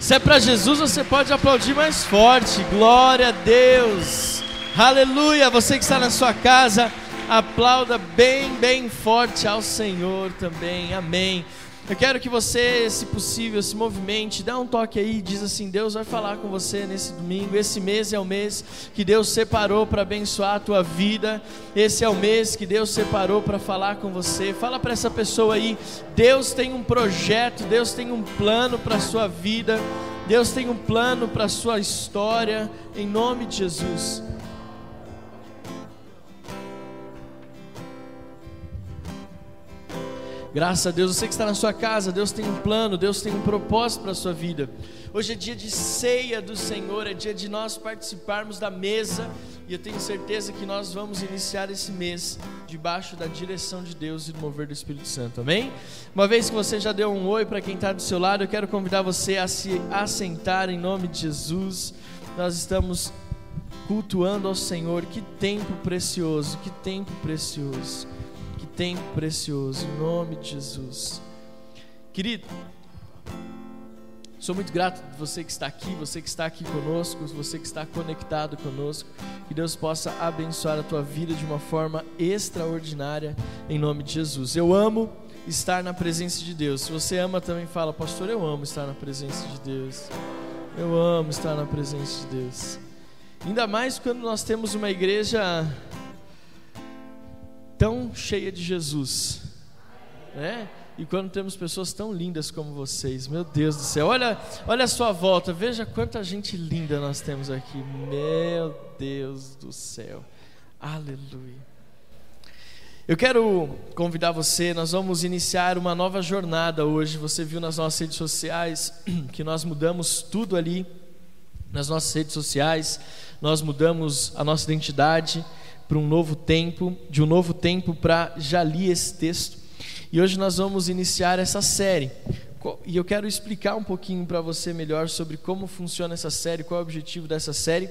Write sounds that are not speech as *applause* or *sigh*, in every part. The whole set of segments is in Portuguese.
Se é para Jesus, você pode aplaudir mais forte. Glória a Deus. Aleluia. Você que está na sua casa, aplauda bem, bem forte ao Senhor também. Amém. Eu quero que você, se possível, se movimente, dá um toque aí e diz assim: Deus vai falar com você nesse domingo. Esse mês é o mês que Deus separou para abençoar a tua vida. Esse é o mês que Deus separou para falar com você. Fala para essa pessoa aí: Deus tem um projeto, Deus tem um plano para a sua vida. Deus tem um plano para a sua história, em nome de Jesus. Graças a Deus, você que está na sua casa, Deus tem um plano, Deus tem um propósito para a sua vida. Hoje é dia de ceia do Senhor, é dia de nós participarmos da mesa, e eu tenho certeza que nós vamos iniciar esse mês debaixo da direção de Deus e do mover do Espírito Santo, amém? Uma vez que você já deu um oi para quem está do seu lado, eu quero convidar você a se assentar em nome de Jesus. Nós estamos cultuando ao Senhor, que tempo precioso, que tempo precioso tempo precioso, em nome de Jesus. Querido, sou muito grato por você que está aqui, você que está aqui conosco, você que está conectado conosco. Que Deus possa abençoar a tua vida de uma forma extraordinária, em nome de Jesus. Eu amo estar na presença de Deus. Se você ama também, fala, pastor, eu amo estar na presença de Deus. Eu amo estar na presença de Deus. Ainda mais quando nós temos uma igreja tão cheia de Jesus, né? E quando temos pessoas tão lindas como vocês, meu Deus do céu, olha, olha a sua volta, veja quanta gente linda nós temos aqui, meu Deus do céu, aleluia. Eu quero convidar você, nós vamos iniciar uma nova jornada hoje. Você viu nas nossas redes sociais *clears throat* que nós mudamos tudo ali, nas nossas redes sociais, nós mudamos a nossa identidade para um novo tempo, de um novo tempo para já li esse texto. E hoje nós vamos iniciar essa série. E eu quero explicar um pouquinho para você melhor sobre como funciona essa série, qual é o objetivo dessa série,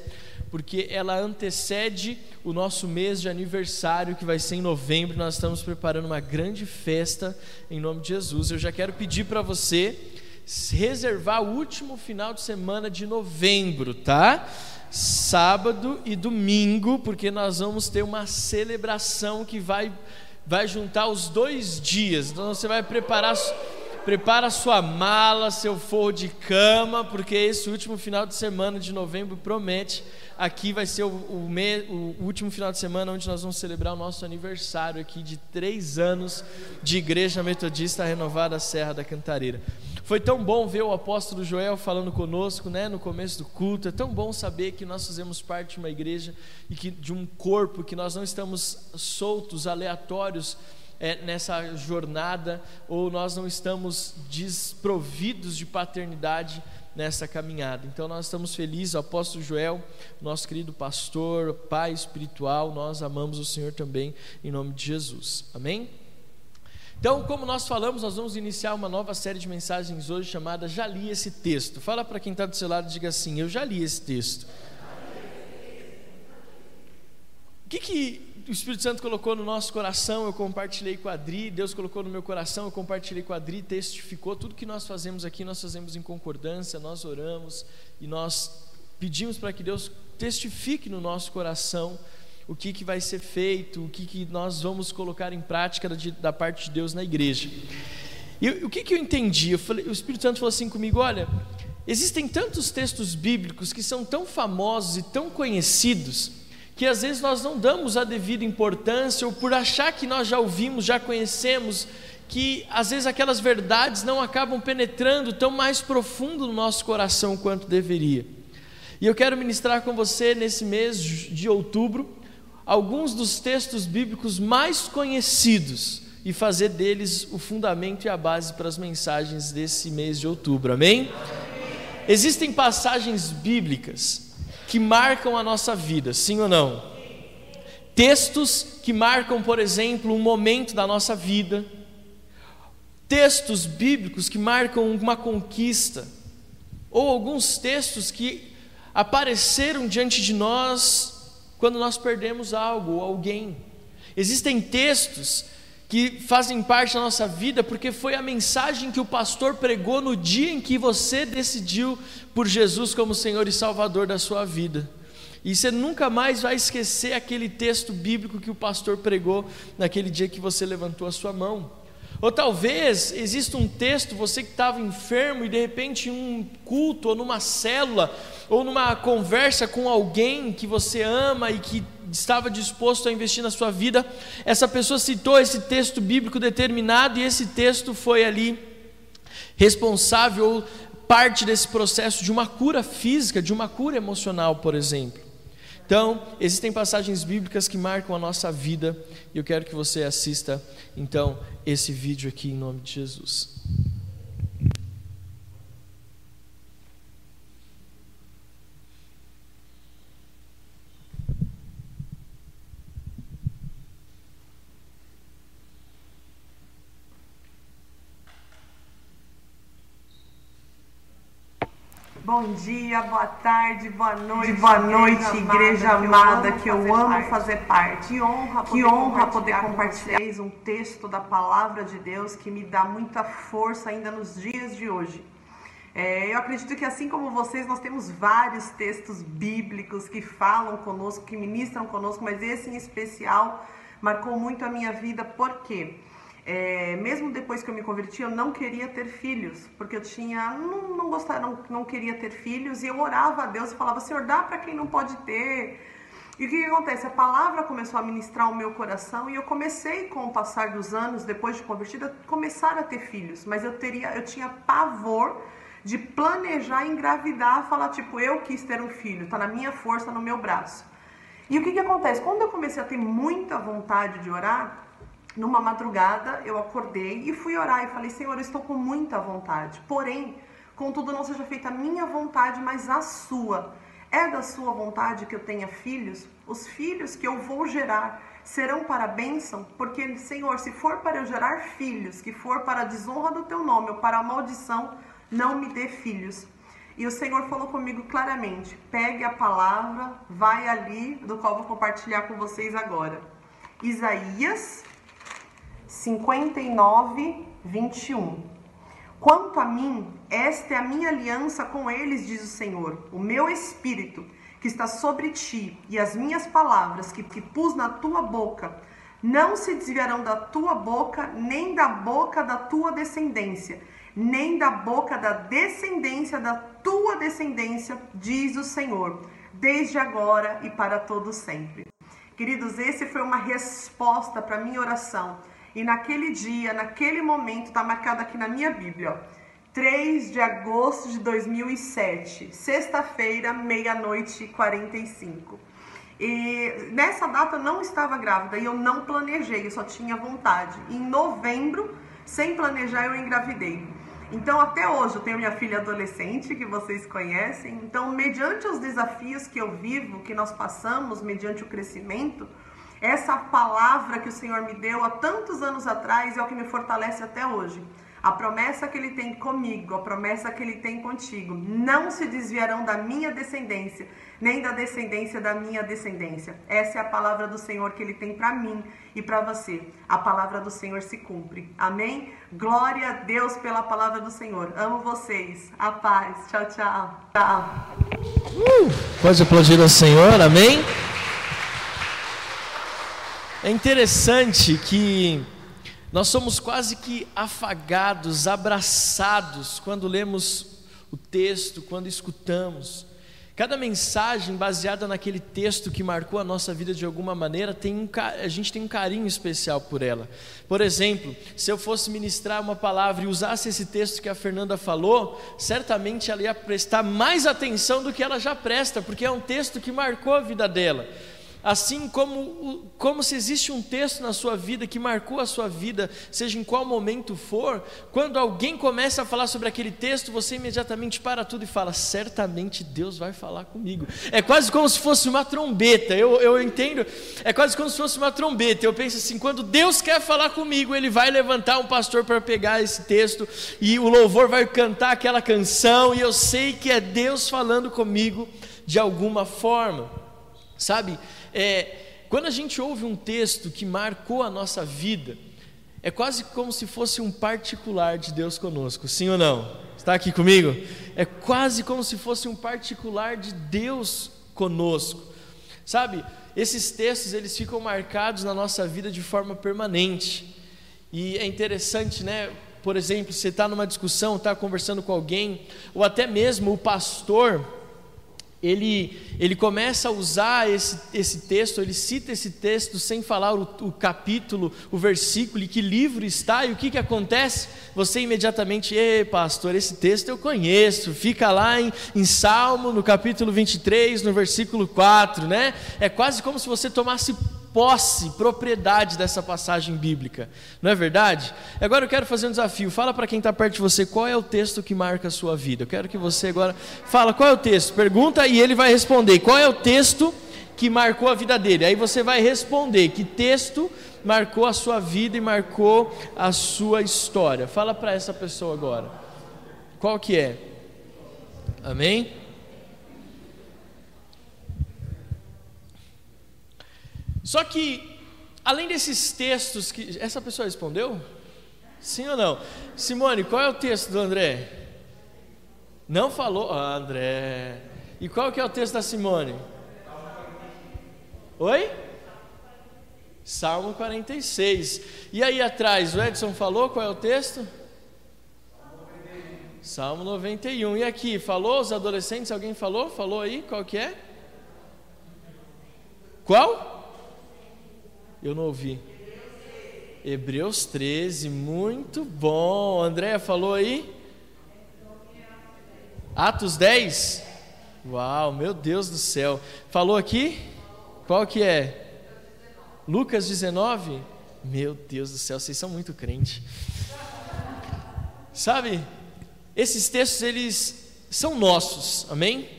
porque ela antecede o nosso mês de aniversário, que vai ser em novembro. Nós estamos preparando uma grande festa em nome de Jesus. Eu já quero pedir para você reservar o último final de semana de novembro, tá? Sábado e domingo, porque nós vamos ter uma celebração que vai, vai juntar os dois dias. Então você vai preparar, prepara sua mala, seu forro de cama, porque esse último final de semana de novembro promete. Aqui vai ser o, o, me, o último final de semana onde nós vamos celebrar o nosso aniversário aqui de três anos de Igreja Metodista Renovada Serra da Cantareira. Foi tão bom ver o apóstolo Joel falando conosco, né, no começo do culto. É tão bom saber que nós fazemos parte de uma igreja e que de um corpo, que nós não estamos soltos, aleatórios é, nessa jornada, ou nós não estamos desprovidos de paternidade nessa caminhada. Então nós estamos felizes, o apóstolo Joel, nosso querido pastor, pai espiritual, nós amamos o Senhor também em nome de Jesus. Amém? Então, como nós falamos, nós vamos iniciar uma nova série de mensagens hoje chamada Já li esse texto. Fala para quem está do seu lado e diga assim: Eu já li esse texto. O que, que o Espírito Santo colocou no nosso coração? Eu compartilhei com a Adri, Deus colocou no meu coração, eu compartilhei com a Adri, testificou. Tudo que nós fazemos aqui, nós fazemos em concordância, nós oramos e nós pedimos para que Deus testifique no nosso coração o que, que vai ser feito, o que, que nós vamos colocar em prática da, da parte de Deus na igreja. E o que, que eu entendi? Eu falei, o Espírito Santo falou assim comigo: olha, existem tantos textos bíblicos que são tão famosos e tão conhecidos que às vezes nós não damos a devida importância ou por achar que nós já ouvimos, já conhecemos, que às vezes aquelas verdades não acabam penetrando tão mais profundo no nosso coração quanto deveria. E eu quero ministrar com você nesse mês de outubro alguns dos textos bíblicos mais conhecidos e fazer deles o fundamento e a base para as mensagens desse mês de outubro, amém? Existem passagens bíblicas que marcam a nossa vida, sim ou não? Textos que marcam, por exemplo, um momento da nossa vida, textos bíblicos que marcam uma conquista, ou alguns textos que apareceram diante de nós quando nós perdemos algo ou alguém. Existem textos que fazem parte da nossa vida, porque foi a mensagem que o pastor pregou no dia em que você decidiu por Jesus como Senhor e Salvador da sua vida. E você nunca mais vai esquecer aquele texto bíblico que o pastor pregou naquele dia que você levantou a sua mão. Ou talvez exista um texto, você que estava enfermo e de repente em um culto, ou numa célula, ou numa conversa com alguém que você ama e que estava disposto a investir na sua vida, essa pessoa citou esse texto bíblico determinado e esse texto foi ali responsável ou parte desse processo de uma cura física, de uma cura emocional, por exemplo. Então, existem passagens bíblicas que marcam a nossa vida e eu quero que você assista então esse vídeo aqui em nome de Jesus. Bom dia, boa tarde, boa noite, boa noite, igreja amada, que eu amo fazer parte. Que honra poder, que honra poder compartilhar um texto da palavra de Deus que me dá muita força ainda nos dias de hoje. É, eu acredito que assim como vocês, nós temos vários textos bíblicos que falam conosco, que ministram conosco, mas esse em especial marcou muito a minha vida, por quê? É, mesmo depois que eu me converti, eu não queria ter filhos, porque eu tinha, não, não gostava, não, não queria ter filhos, e eu orava a Deus e falava, Senhor, dá para quem não pode ter. E o que, que, acontece? A palavra começou a ministrar o meu coração e eu comecei, com o passar dos anos, depois de convertida, começar a ter filhos. Mas eu teria, eu tinha pavor de planejar engravidar, falar tipo, eu quis ter um filho, tá na minha força, no meu braço. E o que, que acontece? Quando eu comecei a ter muita vontade de orar, numa madrugada eu acordei e fui orar e falei: Senhor, eu estou com muita vontade, porém, contudo, não seja feita a minha vontade, mas a sua. É da sua vontade que eu tenha filhos? Os filhos que eu vou gerar serão para bênção? Porque, Senhor, se for para eu gerar filhos, que for para a desonra do teu nome ou para a maldição, não me dê filhos. E o Senhor falou comigo claramente: pegue a palavra, vai ali, do qual vou compartilhar com vocês agora. Isaías 59, 21. Quanto a mim, esta é a minha aliança com eles, diz o Senhor, o meu espírito que está sobre ti e as minhas palavras que, que pus na tua boca não se desviarão da tua boca, nem da boca da tua descendência, nem da boca da descendência da tua descendência, diz o Senhor, desde agora e para todo sempre. Queridos, esse foi uma resposta para minha oração e naquele dia, naquele momento, está marcado aqui na minha Bíblia, ó, 3 de agosto de 2007, sexta-feira, meia-noite e 45. E nessa data eu não estava grávida e eu não planejei, eu só tinha vontade. Em novembro, sem planejar, eu engravidei. Então, até hoje, eu tenho minha filha adolescente, que vocês conhecem. Então, mediante os desafios que eu vivo, que nós passamos, mediante o crescimento, essa palavra que o Senhor me deu há tantos anos atrás é o que me fortalece até hoje. A promessa que ele tem comigo, a promessa que ele tem contigo, não se desviarão da minha descendência, nem da descendência da minha descendência. Essa é a palavra do Senhor que ele tem para mim e para você. A palavra do Senhor se cumpre. Amém? Glória a Deus pela palavra do Senhor. Amo vocês. A paz. Tchau, tchau. Tchau. Uh, pode aplaudir ao Senhor. Amém? É interessante que nós somos quase que afagados, abraçados quando lemos o texto, quando escutamos. Cada mensagem baseada naquele texto que marcou a nossa vida de alguma maneira, tem um, a gente tem um carinho especial por ela. Por exemplo, se eu fosse ministrar uma palavra e usasse esse texto que a Fernanda falou, certamente ela ia prestar mais atenção do que ela já presta, porque é um texto que marcou a vida dela. Assim como, como se existe um texto na sua vida que marcou a sua vida, seja em qual momento for, quando alguém começa a falar sobre aquele texto, você imediatamente para tudo e fala: certamente Deus vai falar comigo. É quase como se fosse uma trombeta, eu, eu entendo, é quase como se fosse uma trombeta. Eu penso assim: quando Deus quer falar comigo, Ele vai levantar um pastor para pegar esse texto e o louvor vai cantar aquela canção, e eu sei que é Deus falando comigo de alguma forma, sabe? É, quando a gente ouve um texto que marcou a nossa vida, é quase como se fosse um particular de Deus conosco, sim ou não? Está aqui comigo? É quase como se fosse um particular de Deus conosco. Sabe, esses textos eles ficam marcados na nossa vida de forma permanente. E é interessante, né? Por exemplo, você está numa discussão, está conversando com alguém, ou até mesmo o pastor, ele, ele começa a usar esse, esse texto, ele cita esse texto sem falar o, o capítulo, o versículo, e que livro está, e o que, que acontece? Você imediatamente, ei pastor, esse texto eu conheço, fica lá em, em Salmo, no capítulo 23, no versículo 4, né? É quase como se você tomasse posse, propriedade dessa passagem bíblica, não é verdade? Agora eu quero fazer um desafio. Fala para quem está perto de você qual é o texto que marca a sua vida. Eu quero que você agora fala qual é o texto. Pergunta e ele vai responder. Qual é o texto que marcou a vida dele? Aí você vai responder que texto marcou a sua vida e marcou a sua história. Fala para essa pessoa agora. Qual que é? Amém? Só que, além desses textos que. Essa pessoa respondeu? Sim ou não? Simone, qual é o texto do André? Não falou? Ah, André. E qual que é o texto da Simone? Oi? Salmo 46. E aí atrás, o Edson falou qual é o texto? Salmo 91. E aqui, falou os adolescentes? Alguém falou? Falou aí? Qual que é? Qual? Eu não ouvi. Hebreus 13, muito bom. Andréia falou aí? Atos 10? Uau, meu Deus do céu. Falou aqui? Qual que é? Lucas 19? Meu Deus do céu, vocês são muito crentes. Sabe, esses textos eles são nossos, amém?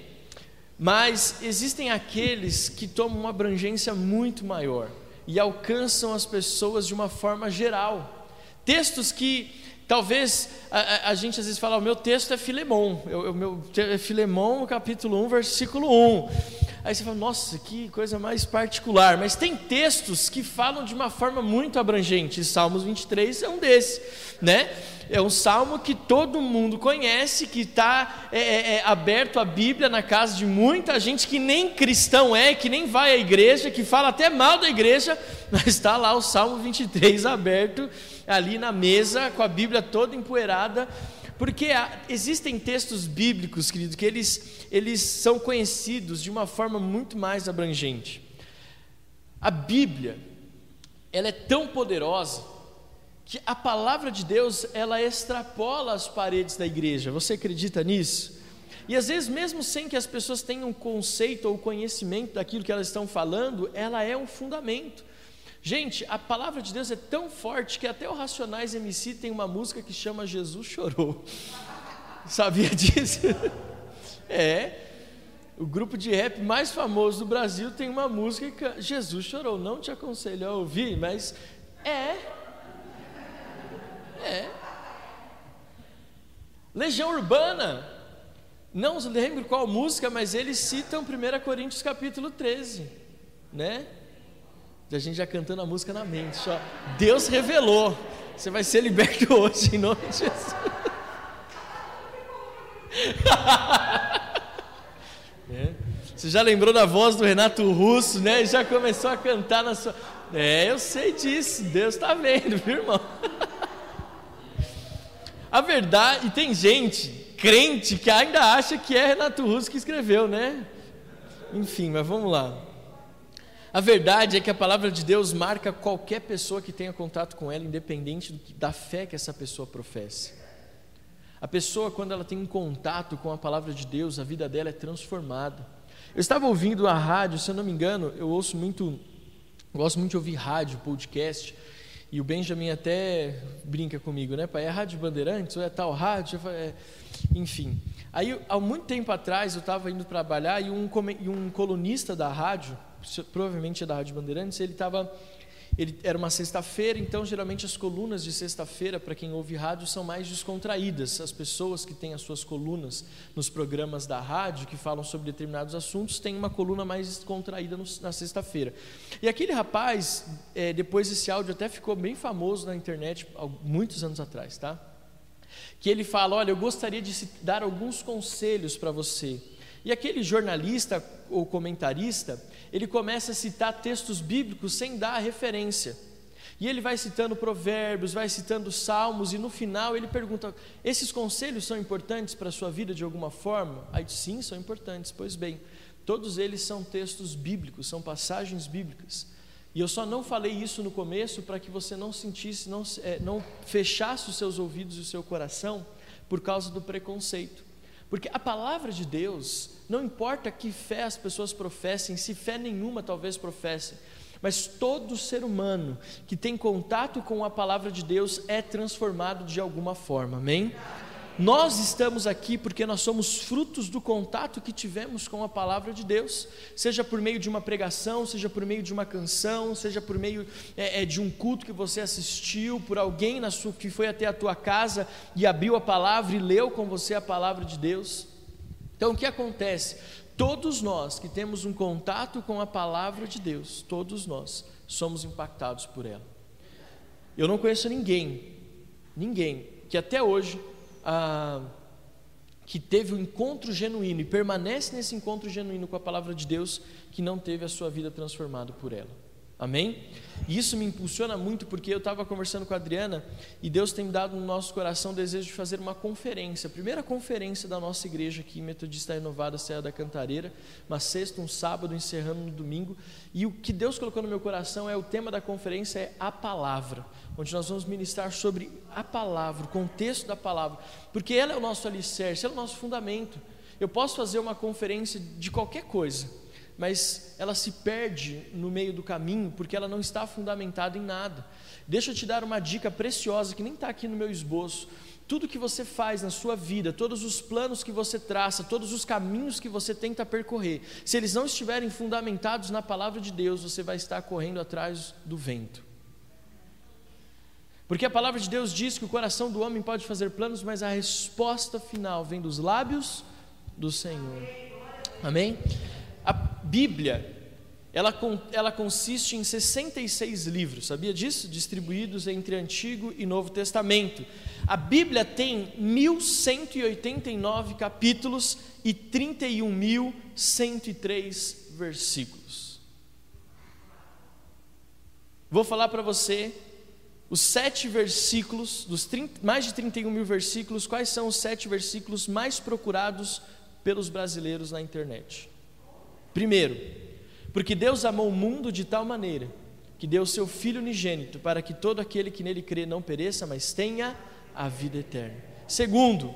Mas existem aqueles que tomam uma abrangência muito maior e alcançam as pessoas de uma forma geral. Textos que talvez a, a, gente às vezes fala, o meu texto é Filemão, o meu é Filemão, capítulo 1, versículo 1. Aí você fala, nossa, que coisa mais particular. Mas tem textos que falam de uma forma muito abrangente. Salmos 23 é um desses, né? É um salmo que todo mundo conhece, que está é, é, é, aberto a Bíblia na casa de muita gente que nem cristão é, que nem vai à igreja, que fala até mal da igreja, *laughs* mas está lá o Salmo 23 aberto ali na mesa, com a Bíblia toda empoeirada, porque há, existem textos bíblicos, querido, que eles, eles são conhecidos de uma forma muito mais abrangente. A Bíblia, ela é tão poderosa que a palavra de Deus ela extrapola as paredes da igreja. Você acredita nisso? E às vezes, mesmo sem que as pessoas tenham conceito ou conhecimento daquilo que elas estão falando, ela é um fundamento. Gente, a palavra de Deus é tão forte que até o Racionais MC tem uma música que chama Jesus Chorou. *laughs* Sabia disso? *laughs* É. O grupo de rap mais famoso do Brasil tem uma música que Jesus chorou. Não te aconselho a ouvir, mas é é. Legião Urbana. Não lembro qual música, mas eles citam 1 Coríntios capítulo 13, né? A gente já cantando a música na mente, só. Deus revelou. Você vai ser liberto *laughs* hoje em nome de Jesus. *laughs* é. Você já lembrou da voz do Renato Russo, né? Já começou a cantar na sua. É, eu sei disso. Deus está vendo, viu, irmão? *laughs* A verdade, e tem gente, crente, que ainda acha que é Renato Russo que escreveu, né? Enfim, mas vamos lá. A verdade é que a palavra de Deus marca qualquer pessoa que tenha contato com ela, independente da fé que essa pessoa professe. A pessoa, quando ela tem um contato com a palavra de Deus, a vida dela é transformada. Eu estava ouvindo a rádio, se eu não me engano, eu ouço muito, gosto muito de ouvir rádio, podcast, e o Benjamin até brinca comigo, né, pai? É Rádio Bandeirantes ou é tal rádio? É... Enfim. Aí, há muito tempo atrás, eu estava indo trabalhar e um, e um colunista da rádio, provavelmente é da Rádio Bandeirantes, ele estava ele era uma sexta-feira, então geralmente as colunas de sexta-feira, para quem ouve rádio, são mais descontraídas. As pessoas que têm as suas colunas nos programas da rádio, que falam sobre determinados assuntos, têm uma coluna mais descontraída no, na sexta-feira. E aquele rapaz, é, depois esse áudio até ficou bem famoso na internet, há muitos anos atrás, tá? Que ele fala: Olha, eu gostaria de dar alguns conselhos para você. E aquele jornalista ou comentarista, ele começa a citar textos bíblicos sem dar a referência. E ele vai citando provérbios, vai citando salmos, e no final ele pergunta: esses conselhos são importantes para a sua vida de alguma forma? Aí sim, são importantes. Pois bem, todos eles são textos bíblicos, são passagens bíblicas. E eu só não falei isso no começo para que você não sentisse, não, é, não fechasse os seus ouvidos e o seu coração por causa do preconceito. Porque a palavra de Deus, não importa que fé as pessoas professem, se fé nenhuma talvez professem, mas todo ser humano que tem contato com a palavra de Deus é transformado de alguma forma, amém? Nós estamos aqui porque nós somos frutos do contato que tivemos com a palavra de Deus, seja por meio de uma pregação, seja por meio de uma canção, seja por meio é, é, de um culto que você assistiu, por alguém sua, que foi até a tua casa e abriu a palavra e leu com você a palavra de Deus. Então o que acontece? Todos nós que temos um contato com a palavra de Deus, todos nós somos impactados por ela. Eu não conheço ninguém, ninguém que até hoje ah, que teve um encontro genuíno e permanece nesse encontro genuíno com a palavra de Deus, que não teve a sua vida transformada por ela. Amém? E isso me impulsiona muito porque eu estava conversando com a Adriana e Deus tem dado no nosso coração o desejo de fazer uma conferência, a primeira conferência da nossa igreja aqui, Metodista Renovada Serra da Cantareira, uma sexta, um sábado, encerrando no domingo. E o que Deus colocou no meu coração é o tema da conferência é a palavra, onde nós vamos ministrar sobre a palavra, o contexto da palavra, porque ela é o nosso alicerce, ela é o nosso fundamento. Eu posso fazer uma conferência de qualquer coisa mas ela se perde no meio do caminho porque ela não está fundamentada em nada. Deixa eu te dar uma dica preciosa que nem está aqui no meu esboço. Tudo que você faz na sua vida, todos os planos que você traça, todos os caminhos que você tenta percorrer, se eles não estiverem fundamentados na palavra de Deus, você vai estar correndo atrás do vento. Porque a palavra de Deus diz que o coração do homem pode fazer planos, mas a resposta final vem dos lábios do Senhor. Amém? A Bíblia, ela, ela consiste em 66 livros, sabia disso? Distribuídos entre Antigo e Novo Testamento. A Bíblia tem 1189 capítulos e 31.103 versículos. Vou falar para você os sete versículos, dos 30, mais de 31 mil versículos, quais são os sete versículos mais procurados pelos brasileiros na internet. Primeiro, porque Deus amou o mundo de tal maneira que deu seu Filho unigênito para que todo aquele que nele crê não pereça, mas tenha a vida eterna. Segundo,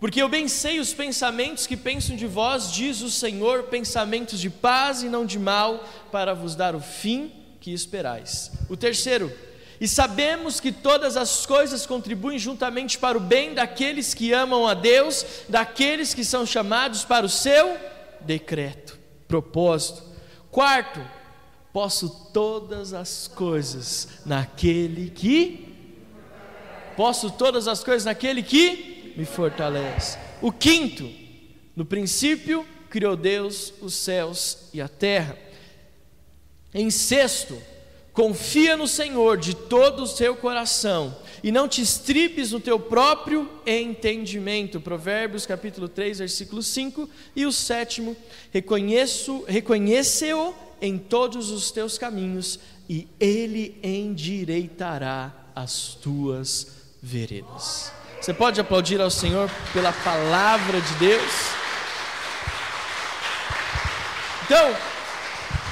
porque eu bem sei os pensamentos que pensam de vós, diz o Senhor, pensamentos de paz e não de mal, para vos dar o fim que esperais. O terceiro, e sabemos que todas as coisas contribuem juntamente para o bem daqueles que amam a Deus, daqueles que são chamados para o seu decreto propósito. Quarto, posso todas as coisas naquele que posso todas as coisas naquele que me fortalece. O quinto, no princípio criou Deus os céus e a terra. Em sexto, confia no Senhor de todo o seu coração e não te estripes no teu próprio entendimento. Provérbios capítulo 3, versículo 5. E o sétimo, reconheço, reconhece-o em todos os teus caminhos e ele endireitará as tuas veredas. Você pode aplaudir ao Senhor pela palavra de Deus? Então,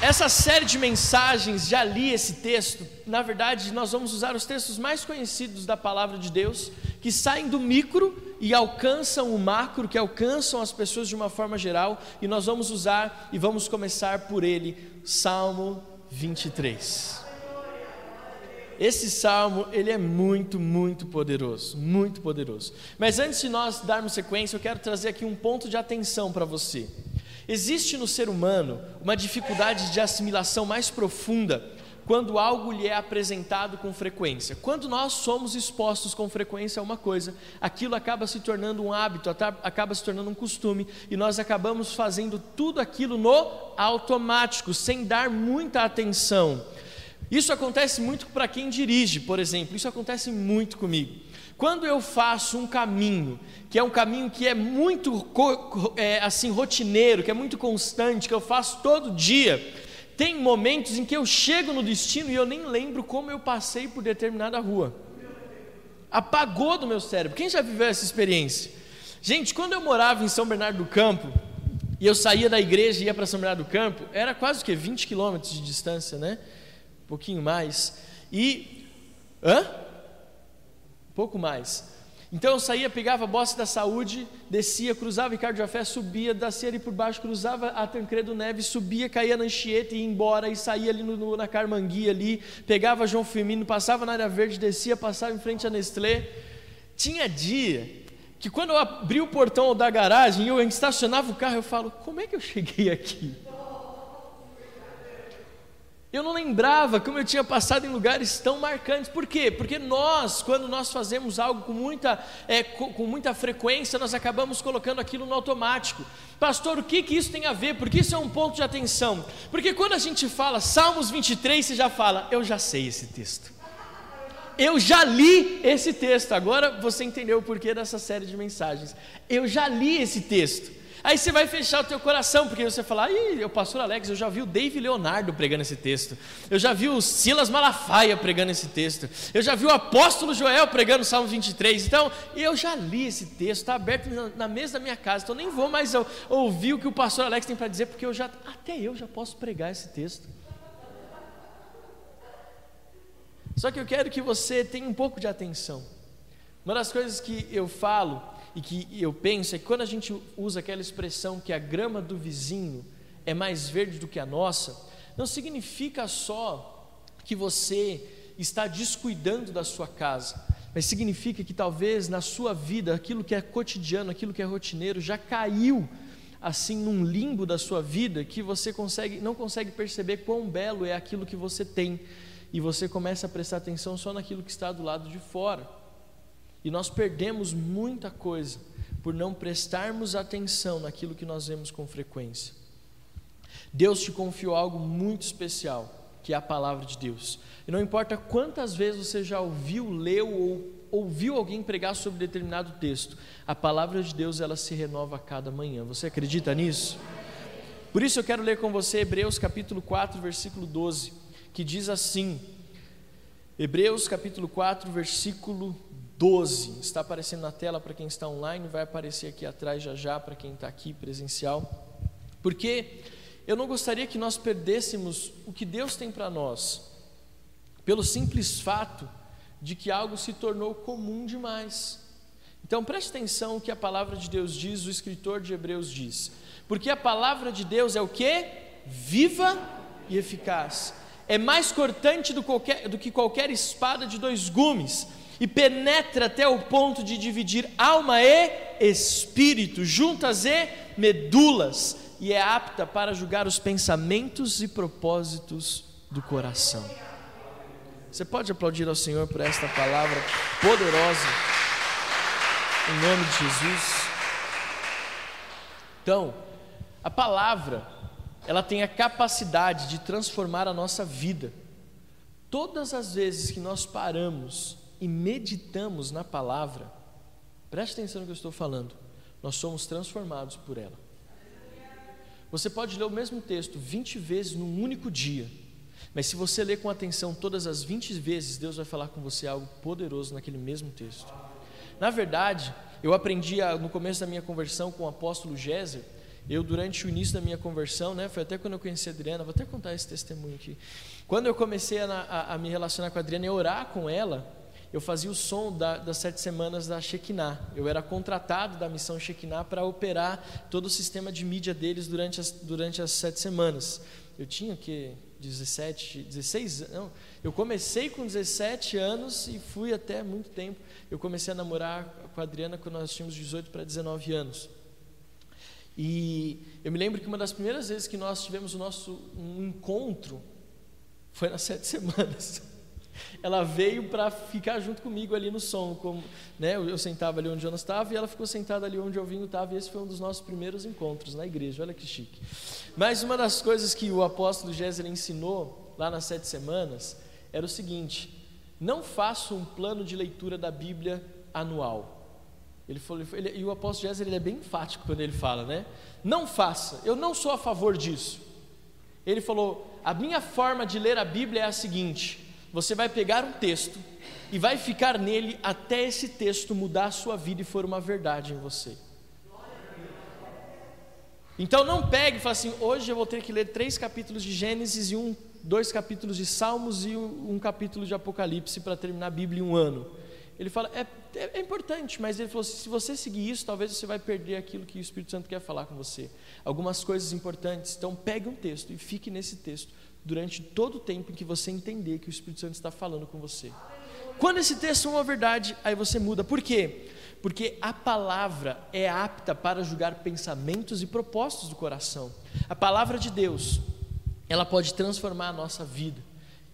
essa série de mensagens, já li esse texto. Na verdade, nós vamos usar os textos mais conhecidos da palavra de Deus, que saem do micro e alcançam o macro, que alcançam as pessoas de uma forma geral, e nós vamos usar e vamos começar por ele, Salmo 23. Esse salmo, ele é muito, muito poderoso, muito poderoso. Mas antes de nós darmos sequência, eu quero trazer aqui um ponto de atenção para você. Existe no ser humano uma dificuldade de assimilação mais profunda quando algo lhe é apresentado com frequência. Quando nós somos expostos com frequência a uma coisa, aquilo acaba se tornando um hábito, acaba se tornando um costume, e nós acabamos fazendo tudo aquilo no automático, sem dar muita atenção. Isso acontece muito para quem dirige, por exemplo, isso acontece muito comigo. Quando eu faço um caminho, que é um caminho que é muito é, assim rotineiro, que é muito constante, que eu faço todo dia, tem momentos em que eu chego no destino e eu nem lembro como eu passei por determinada rua. Apagou do meu cérebro. Quem já viveu essa experiência? Gente, quando eu morava em São Bernardo do Campo, e eu saía da igreja e ia para São Bernardo do Campo, era quase o que 20 quilômetros de distância, né? Um pouquinho mais. E hã? Pouco mais. Então eu saía, pegava a bosta da saúde, descia, cruzava Ricardo Jafé, subia, descia ali por baixo, cruzava a Tancredo Neves, subia, caía na Anchieta e ia embora, e saía ali no, no, na Carmanguia ali, pegava João Firmino, passava na área verde, descia, passava em frente à Nestlé. Tinha dia que quando eu abri o portão da garagem e eu estacionava o carro, eu falo, como é que eu cheguei aqui? Eu não lembrava como eu tinha passado em lugares tão marcantes. Por quê? Porque nós, quando nós fazemos algo com muita, é, com, com, muita frequência, nós acabamos colocando aquilo no automático. Pastor, o que, que isso tem a ver? Porque isso é um ponto de atenção. Porque quando a gente fala Salmos 23, você já fala, eu já sei esse texto. Eu já li esse texto. Agora você entendeu o porquê dessa série de mensagens. Eu já li esse texto. Aí você vai fechar o teu coração, porque você fala, ih, o pastor Alex, eu já vi o Dave Leonardo pregando esse texto. Eu já vi o Silas Malafaia pregando esse texto. Eu já vi o apóstolo Joel pregando o Salmo 23. Então, eu já li esse texto, está aberto na, mesa da minha casa. Então, nem vou mais ouvir o que o pastor Alex tem para dizer, porque eu já, até eu já posso pregar esse texto. Só que eu quero que você tenha um pouco de atenção. Uma das coisas que eu falo e que eu penso é que quando a gente usa aquela expressão que a grama do vizinho é mais verde do que a nossa, não significa só que você está descuidando da sua casa, mas significa que talvez na sua vida aquilo que é cotidiano, aquilo que é rotineiro já caiu assim num limbo da sua vida que você consegue, não consegue perceber quão belo é aquilo que você tem e você começa a prestar atenção só naquilo que está do lado de fora. E nós perdemos muita coisa por não prestarmos atenção naquilo que nós vemos com frequência. Deus te confiou algo muito especial, que é a palavra de Deus. E não importa quantas vezes você já ouviu, leu ou ouviu alguém pregar sobre determinado texto, a palavra de Deus ela se renova a cada manhã. Você acredita nisso? Por isso eu quero ler com você Hebreus capítulo 4, versículo 12, que diz assim: Hebreus capítulo 4, versículo 12. Está aparecendo na tela para quem está online, vai aparecer aqui atrás já já para quem está aqui presencial. Porque eu não gostaria que nós perdêssemos o que Deus tem para nós, pelo simples fato de que algo se tornou comum demais. Então preste atenção o que a palavra de Deus diz, o escritor de Hebreus diz. Porque a palavra de Deus é o que? Viva e eficaz. É mais cortante do, qualquer, do que qualquer espada de dois gumes e penetra até o ponto de dividir alma e espírito, juntas e medulas, e é apta para julgar os pensamentos e propósitos do coração. Você pode aplaudir ao Senhor por esta palavra poderosa, em nome de Jesus. Então, a palavra, ela tem a capacidade de transformar a nossa vida. Todas as vezes que nós paramos e meditamos na palavra, preste atenção no que eu estou falando, nós somos transformados por ela. Você pode ler o mesmo texto 20 vezes num único dia, mas se você ler com atenção todas as 20 vezes, Deus vai falar com você algo poderoso naquele mesmo texto. Na verdade, eu aprendi no começo da minha conversão com o apóstolo Géser, eu durante o início da minha conversão, né, foi até quando eu conheci a Adriana, vou até contar esse testemunho aqui. Quando eu comecei a, a, a me relacionar com a Adriana e orar com ela, eu fazia o som da, das sete semanas da Shekinah. Eu era contratado da missão Shekinah para operar todo o sistema de mídia deles durante as, durante as sete semanas. Eu tinha que 17, 16, não, eu comecei com 17 anos e fui até muito tempo. Eu comecei a namorar com a Adriana quando nós tínhamos 18 para 19 anos. E eu me lembro que uma das primeiras vezes que nós tivemos o nosso um encontro Foi nas sete semanas. *laughs* Ela veio para ficar junto comigo ali no som. Como, né, eu sentava ali onde o Jonas estava e ela ficou sentada ali onde o Alvinho estava. E esse foi um dos nossos primeiros encontros na igreja. Olha que chique. Mas uma das coisas que o apóstolo Géser ensinou lá nas sete semanas era o seguinte: não faça um plano de leitura da Bíblia anual. Ele falou, ele, e o apóstolo Géser ele é bem enfático quando ele fala, né? Não faça, eu não sou a favor disso. Ele falou: a minha forma de ler a Bíblia é a seguinte: você vai pegar um texto e vai ficar nele até esse texto mudar a sua vida e for uma verdade em você. Então não pegue e fale assim: hoje eu vou ter que ler três capítulos de Gênesis e um, dois capítulos de Salmos e um, capítulo de Apocalipse para terminar a Bíblia em um ano. Ele fala, é, é, é, importante, mas ele falou assim, se você seguir isso, talvez você vai perder aquilo que o Espírito Santo quer falar com você. Algumas coisas importantes. Então pegue um texto e fique nesse texto durante todo o tempo em que você entender que o Espírito Santo está falando com você. Quando esse texto é uma verdade, aí você muda. Por quê? Porque a palavra é apta para julgar pensamentos e propósitos do coração. A palavra de Deus, ela pode transformar a nossa vida.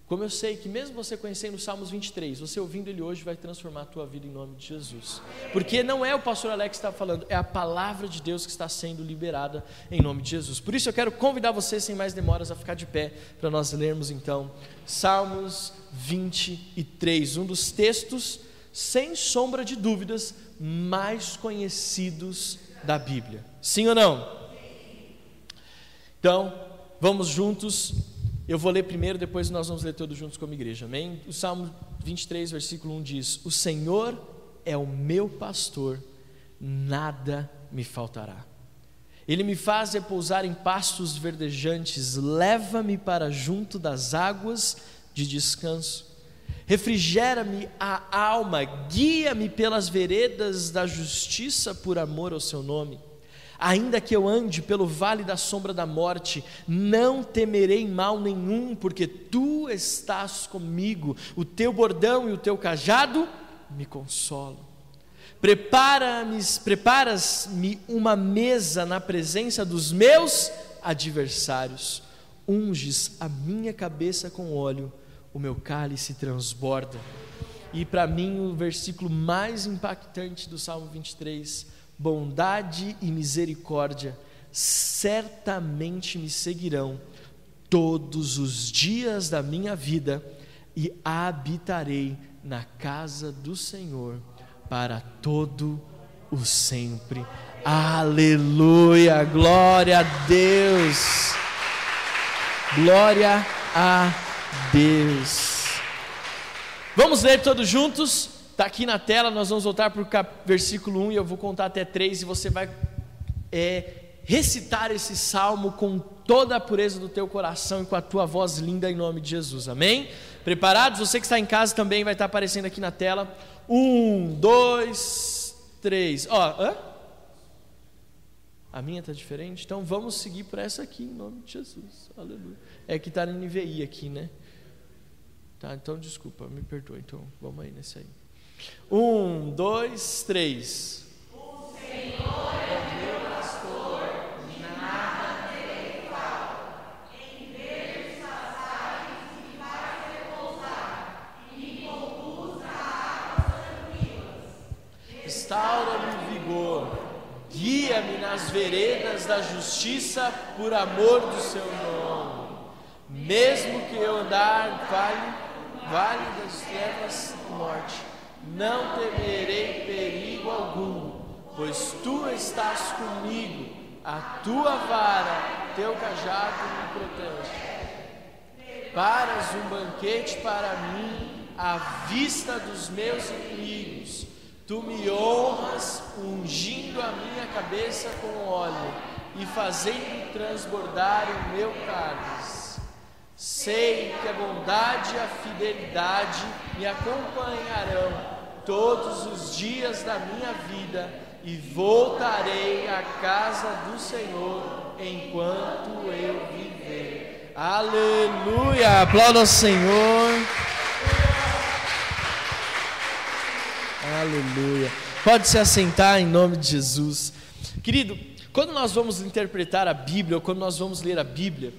Como eu sei que mesmo você conhecendo o Salmos 23, você ouvindo ele hoje vai transformar a tua vida em nome de Jesus. Porque não é o pastor Alex que está falando, é a palavra de Deus que está sendo liberada em nome de Jesus. Por isso eu quero convidar você, sem mais demoras, a ficar de pé para nós lermos então Salmos 23, um dos textos, sem sombra de dúvidas, mais conhecidos da Bíblia. Sim ou não? Então, vamos juntos eu vou ler primeiro, depois nós vamos ler todos juntos como igreja, amém? O Salmo 23, versículo 1 diz: O Senhor é o meu pastor, nada me faltará. Ele me faz repousar em pastos verdejantes, leva-me para junto das águas de descanso. Refrigera-me a alma, guia-me pelas veredas da justiça por amor ao seu nome. Ainda que eu ande pelo vale da sombra da morte, não temerei mal nenhum, porque tu estás comigo, o teu bordão e o teu cajado me consolam. Prepara-me, preparas-me uma mesa na presença dos meus adversários. Unges a minha cabeça com óleo, o meu cálice transborda. E para mim o versículo mais impactante do Salmo 23 bondade e misericórdia certamente me seguirão todos os dias da minha vida e habitarei na casa do Senhor para todo o sempre. Aleluia, glória a Deus. Glória a Deus. Vamos ler todos juntos? Está aqui na tela, nós vamos voltar para o versículo 1 e eu vou contar até 3 e você vai é, recitar esse salmo com toda a pureza do teu coração e com a tua voz linda em nome de Jesus, amém? Preparados? Você que está em casa também vai estar aparecendo aqui na tela. Um, dois, três. Ó, hã? A minha está diferente? Então vamos seguir por essa aqui em nome de Jesus. Aleluia. É que está no NVI aqui, né? Tá, então desculpa, me perdoa. Então vamos aí nesse aí. Um, dois, três. O Senhor é meu pastor, nada verdes passagens me faz repousar conduz a águas tranquilas. Restaura-me vigor, guia-me nas veredas da justiça por amor do seu nome. Mesmo que eu andar vale, vale das trevas morte não temerei perigo algum, pois tu estás comigo, a tua vara, teu cajado me protege. Paras um banquete para mim à vista dos meus inimigos. Tu me honras ungindo a minha cabeça com óleo e fazendo transbordar o meu cálice. Sei que a bondade e a fidelidade me acompanharão todos os dias da minha vida e voltarei à casa do Senhor enquanto eu viver. Aleluia! Aplauda ao Senhor. Aleluia. Pode se assentar em nome de Jesus. Querido, quando nós vamos interpretar a Bíblia, ou quando nós vamos ler a Bíblia,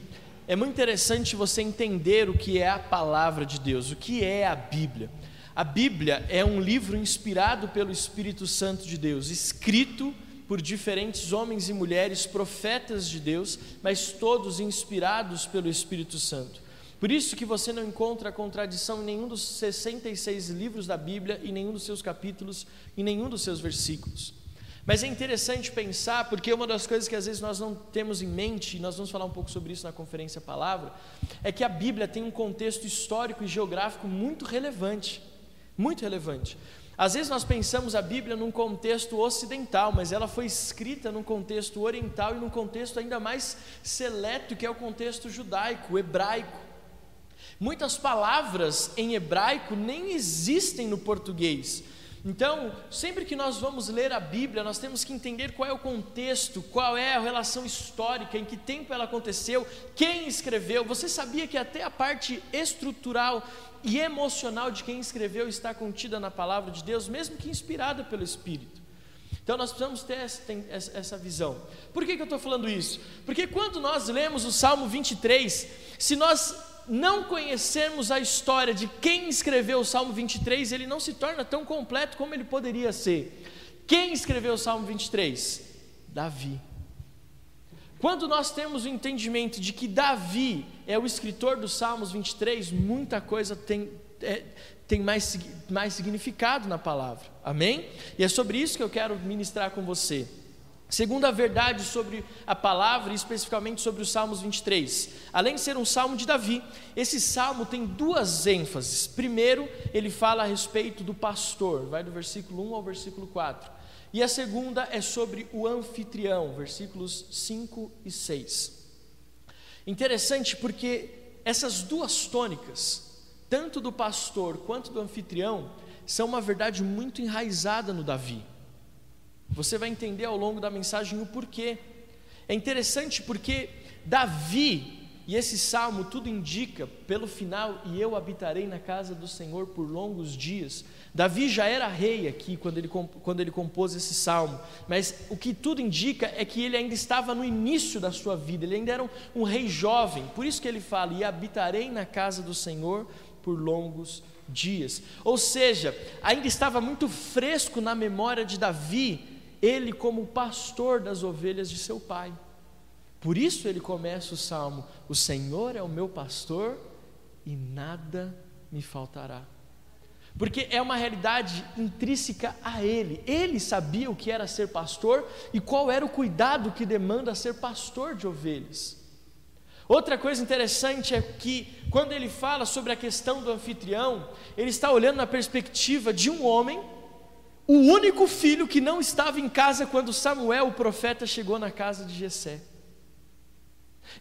é muito interessante você entender o que é a palavra de Deus, o que é a Bíblia. A Bíblia é um livro inspirado pelo Espírito Santo de Deus, escrito por diferentes homens e mulheres, profetas de Deus, mas todos inspirados pelo Espírito Santo. Por isso que você não encontra contradição em nenhum dos 66 livros da Bíblia, em nenhum dos seus capítulos, em nenhum dos seus versículos. Mas é interessante pensar, porque uma das coisas que às vezes nós não temos em mente, e nós vamos falar um pouco sobre isso na conferência Palavra, é que a Bíblia tem um contexto histórico e geográfico muito relevante. Muito relevante. Às vezes nós pensamos a Bíblia num contexto ocidental, mas ela foi escrita num contexto oriental e num contexto ainda mais seleto, que é o contexto judaico, hebraico. Muitas palavras em hebraico nem existem no português. Então, sempre que nós vamos ler a Bíblia, nós temos que entender qual é o contexto, qual é a relação histórica, em que tempo ela aconteceu, quem escreveu. Você sabia que até a parte estrutural e emocional de quem escreveu está contida na palavra de Deus, mesmo que inspirada pelo Espírito? Então nós precisamos ter essa, visão. Por que, que eu estou falando isso? Porque quando nós lemos o Salmo 23, se nós não conhecermos a história de quem escreveu o Salmo 23, ele não se torna tão completo como ele poderia ser. Quem escreveu o Salmo 23? Davi. Quando nós temos o entendimento de que Davi é o escritor dos Salmos 23, muita coisa tem, é, tem mais, mais significado na palavra, amém? E é sobre isso que eu quero ministrar com você. Segunda verdade sobre a palavra, especificamente sobre os Salmos 23. Além de ser um salmo de Davi, esse salmo tem duas ênfases. Primeiro, ele fala a respeito do pastor, vai do versículo 1 ao versículo 4. E a segunda é sobre o anfitrião, versículos 5 e 6. Interessante porque essas duas tônicas, tanto do pastor quanto do anfitrião, são uma verdade muito enraizada no Davi. Você vai entender ao longo da mensagem o porquê. É interessante porque Davi, e esse salmo tudo indica, pelo final, e eu habitarei na casa do Senhor por longos dias. Davi já era rei aqui quando ele, quando ele compôs esse salmo, mas o que tudo indica é que ele ainda estava no início da sua vida, ele ainda era um, um rei jovem, por isso que ele fala: E habitarei na casa do Senhor por longos dias. Ou seja, ainda estava muito fresco na memória de Davi ele como pastor das ovelhas de seu pai. Por isso ele começa o salmo: O Senhor é o meu pastor e nada me faltará. Porque é uma realidade intrínseca a ele. Ele sabia o que era ser pastor e qual era o cuidado que demanda ser pastor de ovelhas. Outra coisa interessante é que, quando ele fala sobre a questão do anfitrião, ele está olhando na perspectiva de um homem o único filho que não estava em casa quando Samuel, o profeta, chegou na casa de Jessé.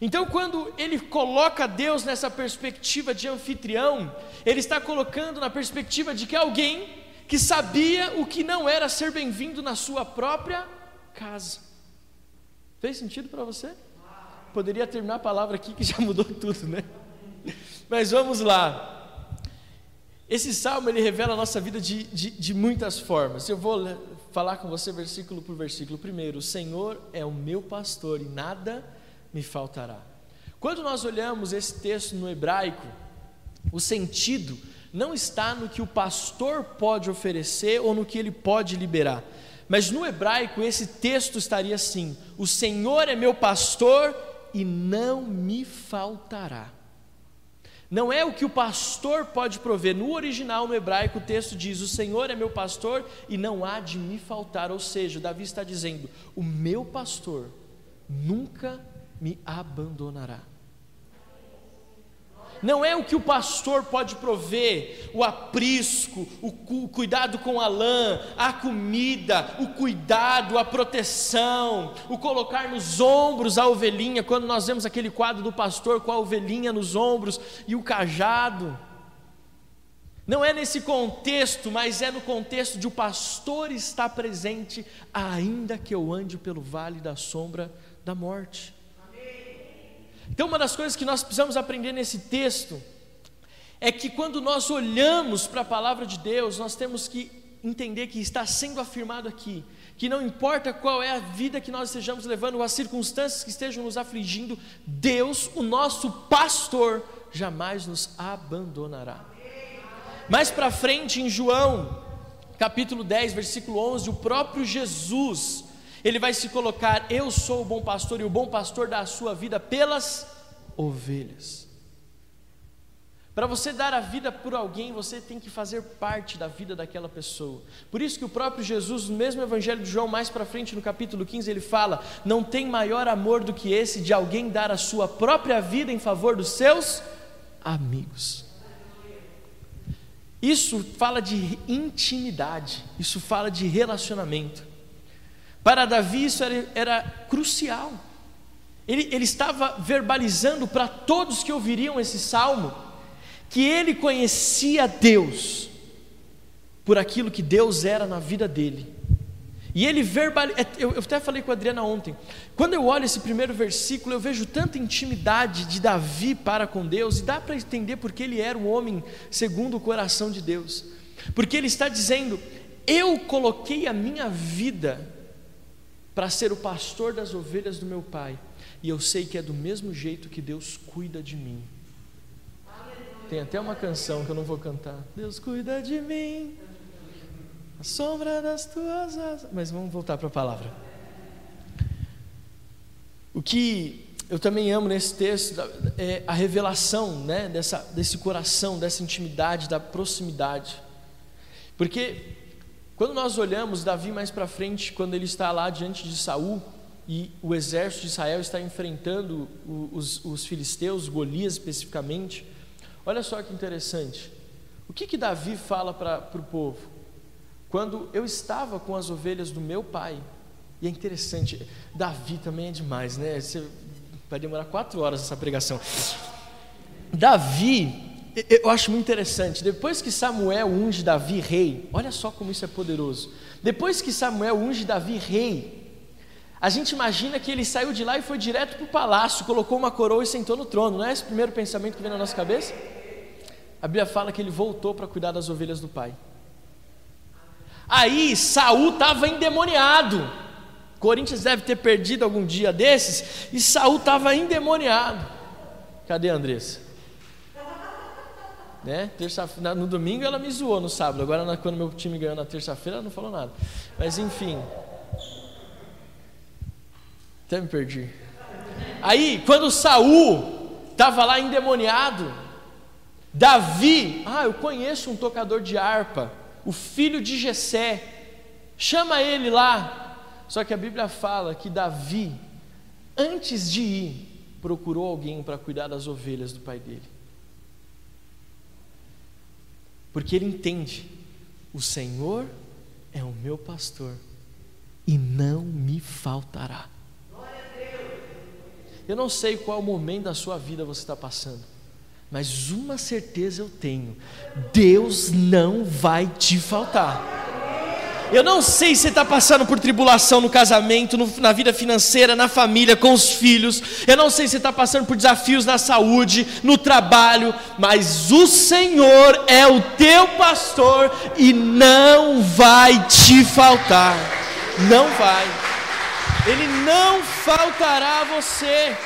Então, quando ele coloca Deus nessa perspectiva de anfitrião, ele está colocando na perspectiva de que alguém que sabia o que não era ser bem-vindo na sua própria casa. Fez sentido para você? Poderia terminar a palavra aqui que já *laughs* mudou tudo, né? Mas vamos lá. Esse salmo ele revela a nossa vida de, de, de, muitas formas. Eu vou falar com você versículo por versículo. Primeiro, o Senhor é o meu pastor e nada me faltará. Quando nós olhamos esse texto no hebraico, o sentido não está no que o pastor pode oferecer ou no que ele pode liberar. Mas no hebraico esse texto estaria assim: O Senhor é meu pastor e não me faltará. Não é o que o pastor pode prover. No original, no hebraico, o texto diz: O Senhor é meu pastor e não há de me faltar. Ou seja, Davi está dizendo: O meu pastor nunca me abandonará. Não é o que o pastor pode prover, o aprisco, o, cuidado com a lã, a comida, o cuidado, a proteção, o colocar nos ombros a ovelhinha, quando nós vemos aquele quadro do pastor com a ovelhinha nos ombros e o cajado. Não é nesse contexto, mas é no contexto de o pastor estar presente, ainda que eu ande pelo vale da sombra da morte. Então, uma das coisas que nós precisamos aprender nesse texto é que quando nós olhamos para a palavra de Deus, nós temos que entender que está sendo afirmado aqui que não importa qual é a vida que nós estejamos levando, as circunstâncias que estejam nos afligindo, Deus, o nosso pastor, jamais nos abandonará. Mais para frente, em João, capítulo 10, versículo 11, o próprio Jesus, ele vai se colocar: Eu sou o bom pastor, e o bom pastor dá a sua vida pelas ovelhas. Para você dar a vida por alguém, você tem que fazer parte da vida daquela pessoa. Por isso que o próprio Jesus, no mesmo Evangelho de João, mais para frente, no capítulo 15, ele fala: Não tem maior amor do que esse de alguém dar a sua própria vida em favor dos seus amigos. Isso fala de intimidade, isso fala de relacionamento. Para Davi, isso era, era crucial. Ele, ele estava verbalizando para todos que ouviriam esse salmo que ele conhecia Deus por aquilo que Deus era na vida dele. E ele verbaliza, é, eu, eu até falei com a Adriana ontem, quando eu olho esse primeiro versículo, eu vejo tanta intimidade de Davi para com Deus, e dá para entender porque ele era um homem segundo o coração de Deus, porque ele está dizendo: Eu coloquei a minha vida para ser o pastor das ovelhas do meu pai, e eu sei que é do mesmo jeito que Deus cuida de mim. Tem até uma canção que eu não vou cantar. Deus cuida de mim, a sombra das tuas asas. Mas vamos voltar para a palavra. O que eu também amo nesse texto é a revelação né, dessa, desse coração, dessa intimidade, da proximidade. Porque quando nós olhamos Davi mais para frente, quando ele está lá diante de Saul e o exército de Israel está enfrentando os, os filisteus, Golias especificamente, Olha só que interessante. O que, que Davi fala para o povo? Quando eu estava com as ovelhas do meu pai, e é interessante, Davi também é demais, né? Você, vai demorar quatro horas essa pregação. Davi, eu acho muito interessante. Depois que Samuel unge Davi rei, olha só como isso é poderoso. Depois que Samuel unge Davi rei, a gente imagina que ele saiu de lá e foi direto para o palácio, colocou uma coroa e sentou no trono. Não é esse o primeiro pensamento que vem na nossa cabeça? A Bíblia fala que ele voltou para cuidar das ovelhas do pai. Aí Saul estava endemoniado. Corinthians deve ter perdido algum dia desses, e Saul estava endemoniado. Cadê Andressa? Né? Terça, no domingo ela me zoou no sábado, agora quando meu time ganhou na terça-feira ela não falou nada. Mas enfim. Até me perdi. Aí, quando Saul estava lá endemoniado, Davi, ah, eu conheço um tocador de harpa, o filho de Jessé. Chama ele lá. Só que a Bíblia fala que Davi, antes de ir, procurou alguém para cuidar das ovelhas do pai dele. Porque ele entende: o Senhor é o meu pastor e não me faltará. Eu não sei qual momento da sua vida você está passando. Mas uma certeza eu tenho: Deus não vai te faltar. Eu não sei se você está passando por tribulação no casamento, no, na vida financeira, na família, com os filhos. Eu não sei se você está passando por desafios na saúde, no trabalho. Mas o Senhor é o teu pastor e não vai te faltar. Não vai. Ele não faltará a você.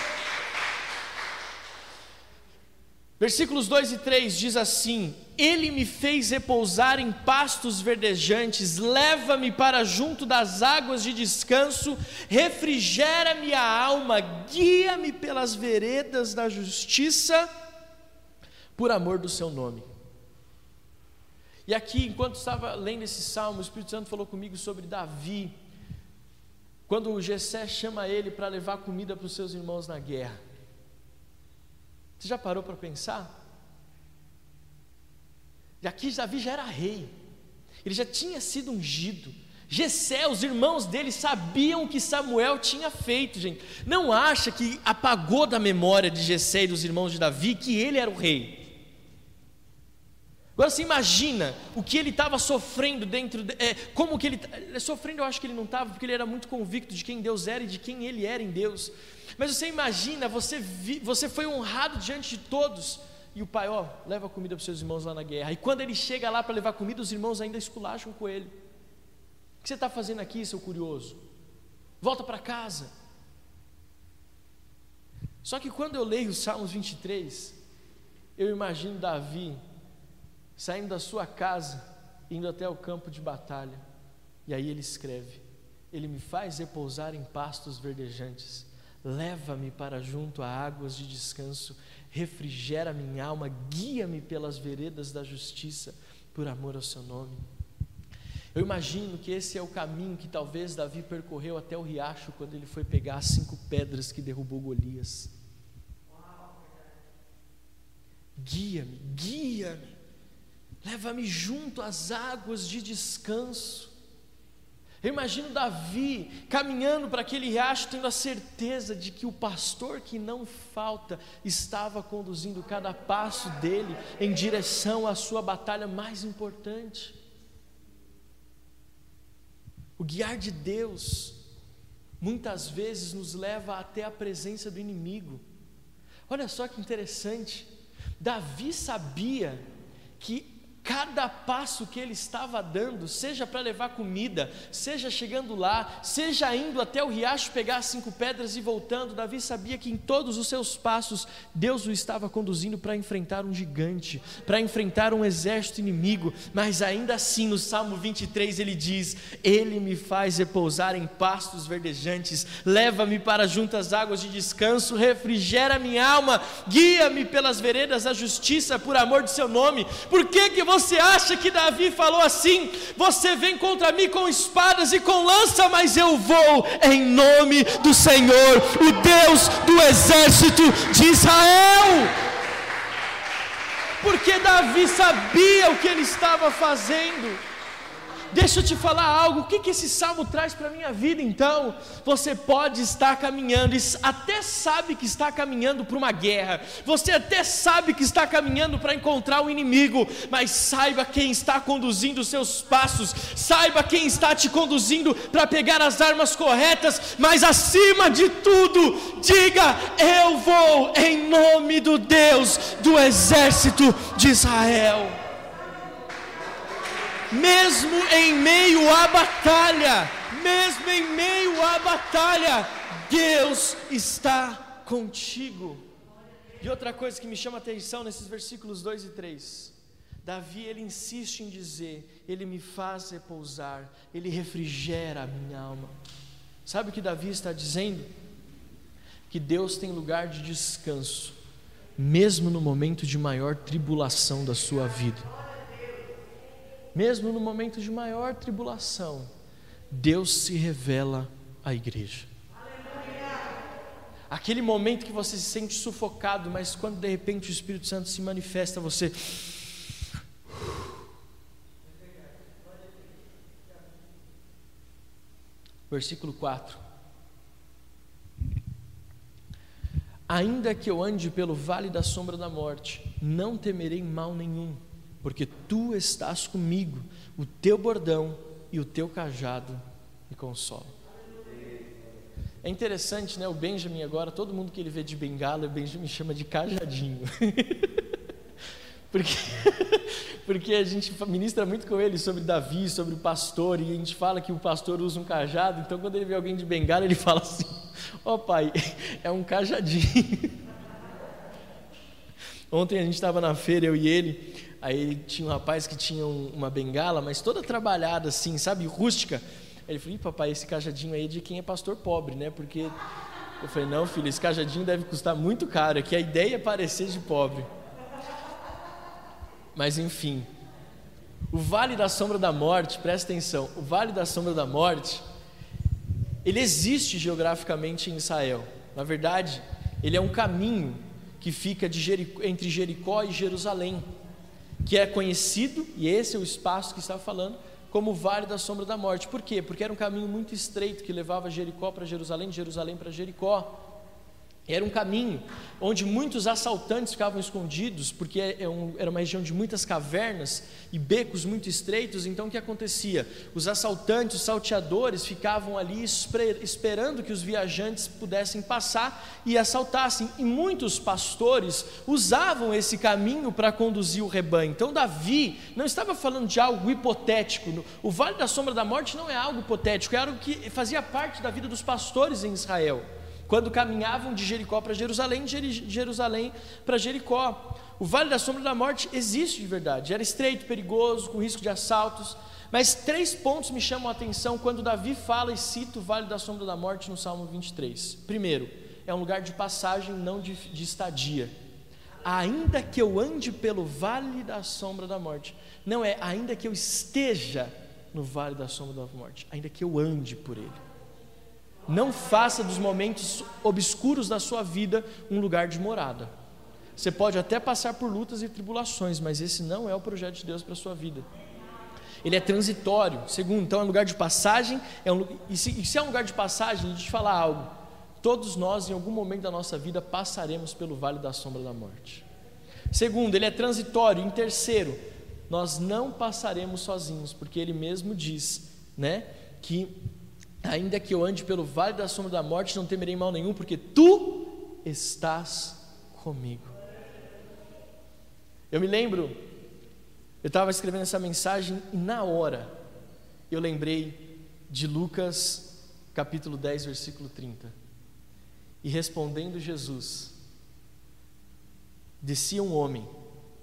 Versículos 2 e 3 diz assim: Ele me fez repousar em pastos verdejantes, leva-me para junto das águas de descanso, refrigera-me a alma, guia-me pelas veredas da justiça, por amor do seu nome. E aqui, enquanto estava lendo esse salmo, o Espírito Santo falou comigo sobre Davi, quando o Gessé chama ele para levar comida para os seus irmãos na guerra. Você já parou para pensar? E aqui Davi já era rei, ele já tinha sido ungido. Gessé, os irmãos dele sabiam o que Samuel tinha feito, gente. Não acha que apagou da memória de Gessé e dos irmãos de Davi que ele era o rei. Agora você imagina o que ele estava sofrendo dentro, de, é, como que ele sofrendo, eu acho que ele não estava, porque ele era muito convicto de quem Deus era e de quem ele era em Deus. Mas você imagina, você, vi, você foi honrado diante de todos, e o pai, ó, leva comida para os seus irmãos lá na guerra. E quando ele chega lá para levar comida, os irmãos ainda esculacham com ele. que você está fazendo aqui, seu curioso? Volta para casa. Só que quando eu leio os Salmos 23, eu imagino Davi saindo da sua casa, indo até o campo de batalha, e aí ele escreve: Ele me faz repousar em pastos verdejantes, leva-me para junto a águas de descanso, refrigera minha alma, guia-me pelas veredas da justiça, por amor ao seu nome. Eu imagino que esse é o caminho que talvez Davi percorreu até o riacho quando ele foi pegar as cinco pedras que derrubou Golias. Guia-me, guia-me, leva-me junto às águas de descanso. Eu imagino Davi caminhando para aquele riacho, tendo a certeza de que o pastor que não falta estava conduzindo cada passo dele em direção à sua batalha mais importante. O guiar de Deus muitas vezes nos leva até a presença do inimigo. Olha só que interessante. Davi sabia que Cada passo que ele estava dando, seja para levar comida, seja chegando lá, seja indo até o riacho pegar cinco pedras e voltando, Davi sabia que em todos os seus passos Deus o estava conduzindo para enfrentar um gigante, para enfrentar um exército inimigo, mas ainda assim no Salmo 23 ele diz: Ele me faz repousar em pastos verdejantes, leva-me para junto às águas de descanso, refrigera minha alma, guia-me pelas veredas da justiça por amor de seu nome. Por que que você você acha que Davi falou assim? Você vem contra mim com espadas e com lança, mas eu vou em nome do Senhor, o Deus do exército de Israel. Porque Davi sabia o que ele estava fazendo. Deixa eu te falar algo, o que, que esse salmo traz para a minha vida então? Você pode estar caminhando, até sabe que está caminhando para uma guerra, você até sabe que está caminhando para encontrar o um inimigo, mas saiba quem está conduzindo os seus passos, saiba quem está te conduzindo para pegar as armas corretas, mas acima de tudo, diga: Eu vou em nome do Deus do exército de Israel mesmo em meio à batalha, mesmo em meio à batalha, Deus está contigo. E outra coisa que me chama a atenção nesses versículos 2 e 3. Davi ele insiste em dizer: Ele me faz repousar, Ele refrigera a minha alma. Sabe o que Davi está dizendo? Que Deus tem lugar de descanso, mesmo no momento de maior tribulação da sua vida mesmo no momento de maior tribulação, Deus se revela à igreja. Aquele momento que você se sente sufocado, mas quando de repente o Espírito Santo se manifesta, você. Versículo 4. Ainda que eu ande pelo vale da sombra da morte, não temerei mal nenhum porque tu estás comigo, o teu bordão e o teu cajado me consolam. É interessante, né? O Benjamin agora, todo mundo que ele vê de bengala, o Benjamin chama de cajadinho. *laughs* porque, *laughs* porque a gente ministra muito com ele sobre Davi, sobre o pastor, e a gente fala que o pastor usa um cajado, então quando ele vê alguém de bengala, ele fala assim: Ó oh, pai, *laughs* é um cajadinho. Ontem a gente estava na feira, eu e ele, Aí tinha um rapaz que tinha uma bengala, mas toda trabalhada assim, sabe, rústica. Ele falou: papai, esse cajadinho aí é de quem é pastor pobre, né? Porque eu falei: não, filho, esse cajadinho deve custar muito caro, é que a ideia é parecer de pobre. Mas enfim, o Vale da Sombra da Morte, presta atenção, o Vale da Sombra da Morte, ele existe geograficamente em Israel. Na verdade, ele é um caminho que fica Jericó, entre Jericó e Jerusalém que é conhecido, e esse é o espaço que estava falando, como o Vale da Sombra da Morte. Por quê? Porque era um caminho muito estreito que levava Jericó para Jerusalém, Jerusalém para Jericó. Era um caminho onde muitos assaltantes ficavam escondidos, porque é, é era uma região de muitas cavernas e becos muito estreitos. Então, o que acontecia? Os assaltantes, os salteadores, ficavam ali esperando que os viajantes pudessem passar e assaltassem. E muitos pastores usavam esse caminho para conduzir o rebanho. Então, Davi não estava falando de algo hipotético. O Vale da Sombra da Morte não é algo hipotético, é algo que fazia parte da vida dos pastores em Israel quando caminhavam de Jericó para Jerusalém, de Jerusalém para Jericó. O vale da sombra da morte existe de verdade, era estreito, perigoso, com risco de assaltos. Mas três pontos me chamam a atenção quando Davi fala e cita o vale da sombra da morte no Salmo 23. Primeiro, é um lugar de passagem, não de, de estadia. Ainda que eu ande pelo vale da sombra da morte, não é ainda que eu esteja no vale da sombra da morte, ainda que eu ande por ele. Não faça dos momentos obscuros da sua vida um lugar de morada. Você pode até passar por lutas e tribulações, mas esse não é o projeto de Deus para a sua vida. Ele é transitório. Segundo, então é um lugar de passagem. É um, e, se, e se é um lugar de passagem, deixa eu te falar algo. Todos nós, em algum momento da nossa vida, passaremos pelo vale da sombra da morte. Segundo, ele é transitório. Em terceiro, nós não passaremos sozinhos, porque ele mesmo diz, né, que Ainda que eu ande pelo vale da sombra da morte, não temerei mal nenhum, porque tu estás comigo. Eu me lembro, eu estava escrevendo essa mensagem e na hora eu lembrei de Lucas capítulo 10, versículo 30. E respondendo Jesus, descia um homem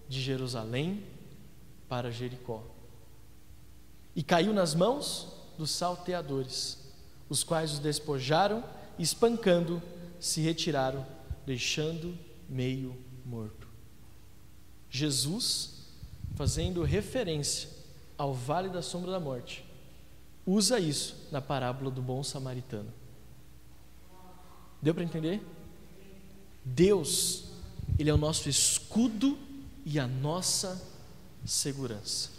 de Jerusalém para Jericó e caiu nas mãos dos salteadores os quais os despojaram espancando, se retiraram, deixando meio morto. Jesus, fazendo referência ao vale da sombra da morte, usa isso na parábola do bom samaritano. Deu para entender? Deus, Ele é o nosso escudo e a nossa segurança.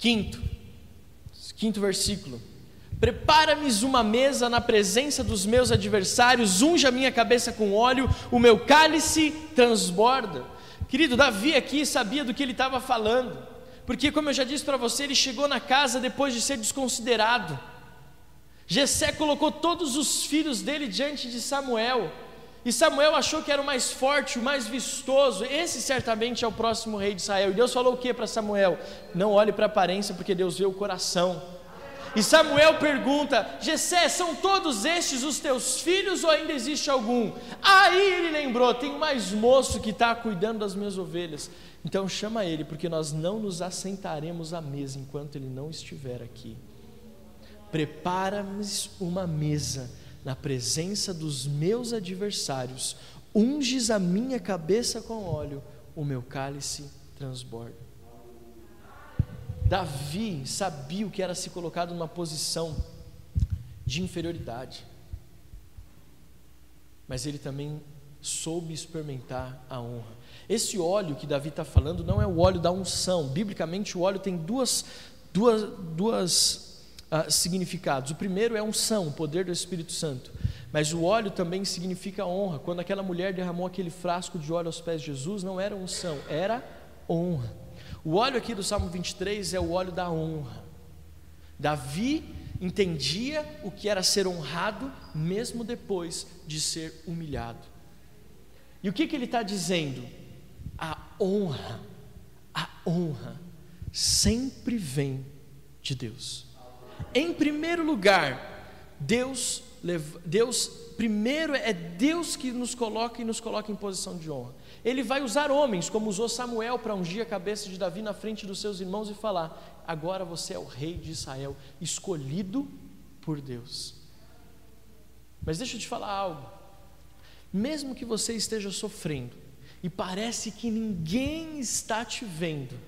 Quinto, quinto versículo. Prepara-me uma mesa na presença dos meus adversários, unja a minha cabeça com óleo, o meu cálice transborda. Querido, Davi aqui sabia do que ele estava falando, porque, como eu já disse para você, ele chegou na casa depois de ser desconsiderado. Jessé colocou todos os filhos dele diante de Samuel, e Samuel achou que era o mais forte, o mais vistoso. Esse certamente é o próximo rei de Israel. E Deus falou o que para Samuel? Não olhe para a aparência, porque Deus vê o coração. E Samuel pergunta: Jessé, são todos estes os teus filhos ou ainda existe algum? Aí ele lembrou: tem mais moço que está cuidando das minhas ovelhas. Então chama ele, porque nós não nos assentaremos à mesa enquanto ele não estiver aqui. Prepara-me uma mesa na presença dos meus adversários, unges a minha cabeça com óleo, o meu cálice transborda. Davi sabia o que era se colocado numa posição de inferioridade, mas ele também soube experimentar a honra. Esse óleo que Davi está falando não é o óleo da unção. Biblicamente, o óleo tem duas, duas, duas uh, significados. O primeiro é unção, o poder do Espírito Santo. Mas o óleo também significa honra. Quando aquela mulher derramou aquele frasco de óleo aos pés de Jesus, não era unção, era honra. O óleo aqui do Salmo 23 é o óleo da honra. Davi entendia o que era ser honrado, mesmo depois de ser humilhado. E o que, que ele está dizendo? A honra, a honra sempre vem de Deus. Em primeiro lugar, Deus, Deus primeiro é Deus que nos coloca e nos coloca em posição de honra. Ele vai usar homens, como usou Samuel para ungir a cabeça de Davi na frente dos seus irmãos e falar: agora você é o rei de Israel, escolhido por Deus. Mas deixa eu te falar algo. Mesmo que você esteja sofrendo e parece que ninguém está te vendo,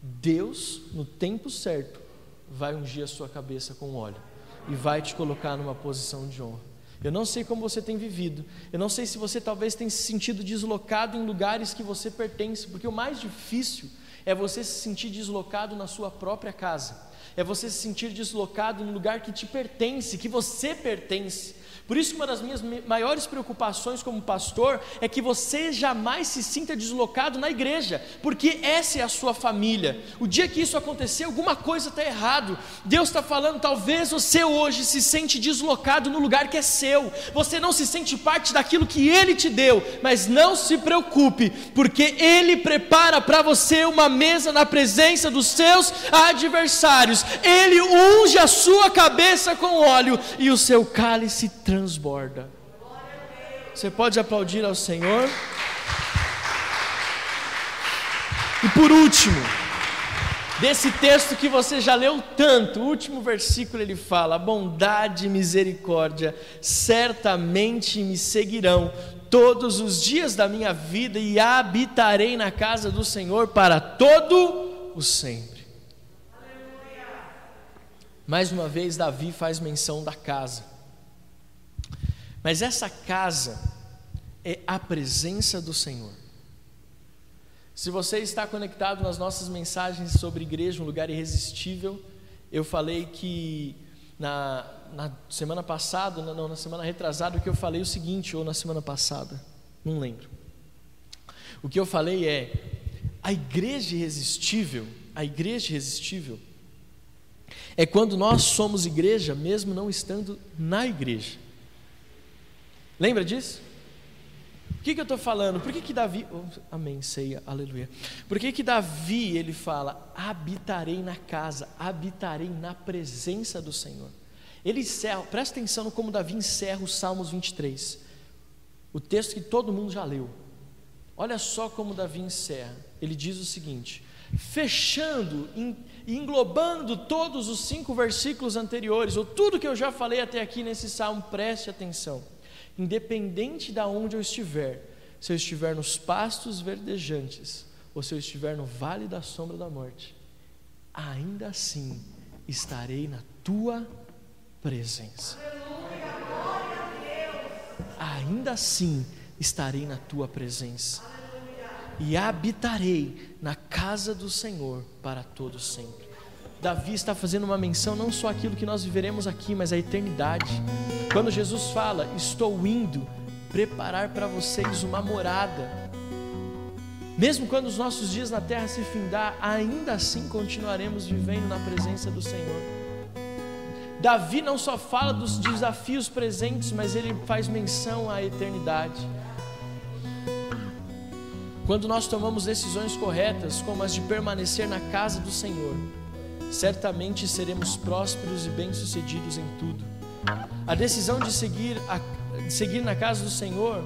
Deus, no tempo certo, vai ungir a sua cabeça com óleo e vai te colocar numa posição de honra. Eu não sei como você tem vivido. Eu não sei se você talvez tenha se sentido deslocado em lugares que você pertence, porque o mais difícil é você se sentir deslocado na sua própria casa. É você se sentir deslocado no lugar que te pertence, que você pertence. Por isso, uma das minhas maiores preocupações como pastor é que você jamais se sinta deslocado na igreja, porque essa é a sua família. O dia que isso acontecer, alguma coisa está errado. Deus está falando, talvez você hoje se sente deslocado no lugar que é seu. Você não se sente parte daquilo que Ele te deu, mas não se preocupe, porque Ele prepara para você uma mesa na presença dos seus adversários. Ele unge a sua cabeça com óleo e o seu cálice transborda. Você pode aplaudir ao Senhor? E por último, desse texto que você já leu tanto, o último versículo ele fala: bondade e misericórdia certamente me seguirão todos os dias da minha vida e habitarei na casa do Senhor para todo o sempre. Mais uma vez, Davi faz menção da casa. Mas essa casa é a presença do Senhor. Se você está conectado nas nossas mensagens sobre igreja, um lugar irresistível, eu falei que na, na semana passada, não, na semana retrasada, o que eu falei é o seguinte, ou na semana passada, não lembro. O que eu falei é: a igreja irresistível, a igreja irresistível, é quando nós somos igreja, mesmo não estando na igreja. Lembra disso? O que, que eu estou falando? Por que, que Davi. Oh, amém, ceia, aleluia. Por que, que Davi ele fala: habitarei na casa, habitarei na presença do Senhor? Ele encerra, presta atenção no como Davi encerra os Salmos 23. O texto que todo mundo já leu. Olha só como Davi encerra. Ele diz o seguinte: fechando e englobando todos os cinco versículos anteriores, ou tudo que eu já falei até aqui nesse salmo, preste atenção independente de onde eu estiver, se eu estiver nos pastos verdejantes ou se eu estiver no vale da sombra da morte, ainda assim estarei na tua presença. Ainda assim estarei na tua presença e habitarei na casa do Senhor para todo sempre. Davi está fazendo uma menção não só aquilo que nós viveremos aqui, mas a eternidade. Quando Jesus fala: "Estou indo preparar para vocês uma morada". Mesmo quando os nossos dias na terra se findar, ainda assim continuaremos vivendo na presença do Senhor. Davi não só fala dos desafios presentes, mas ele faz menção à eternidade. Quando nós tomamos decisões corretas, como as de permanecer na casa do Senhor, certamente seremos prósperos e bem-sucedidos em tudo. A decisão de seguir, a, de seguir na casa do Senhor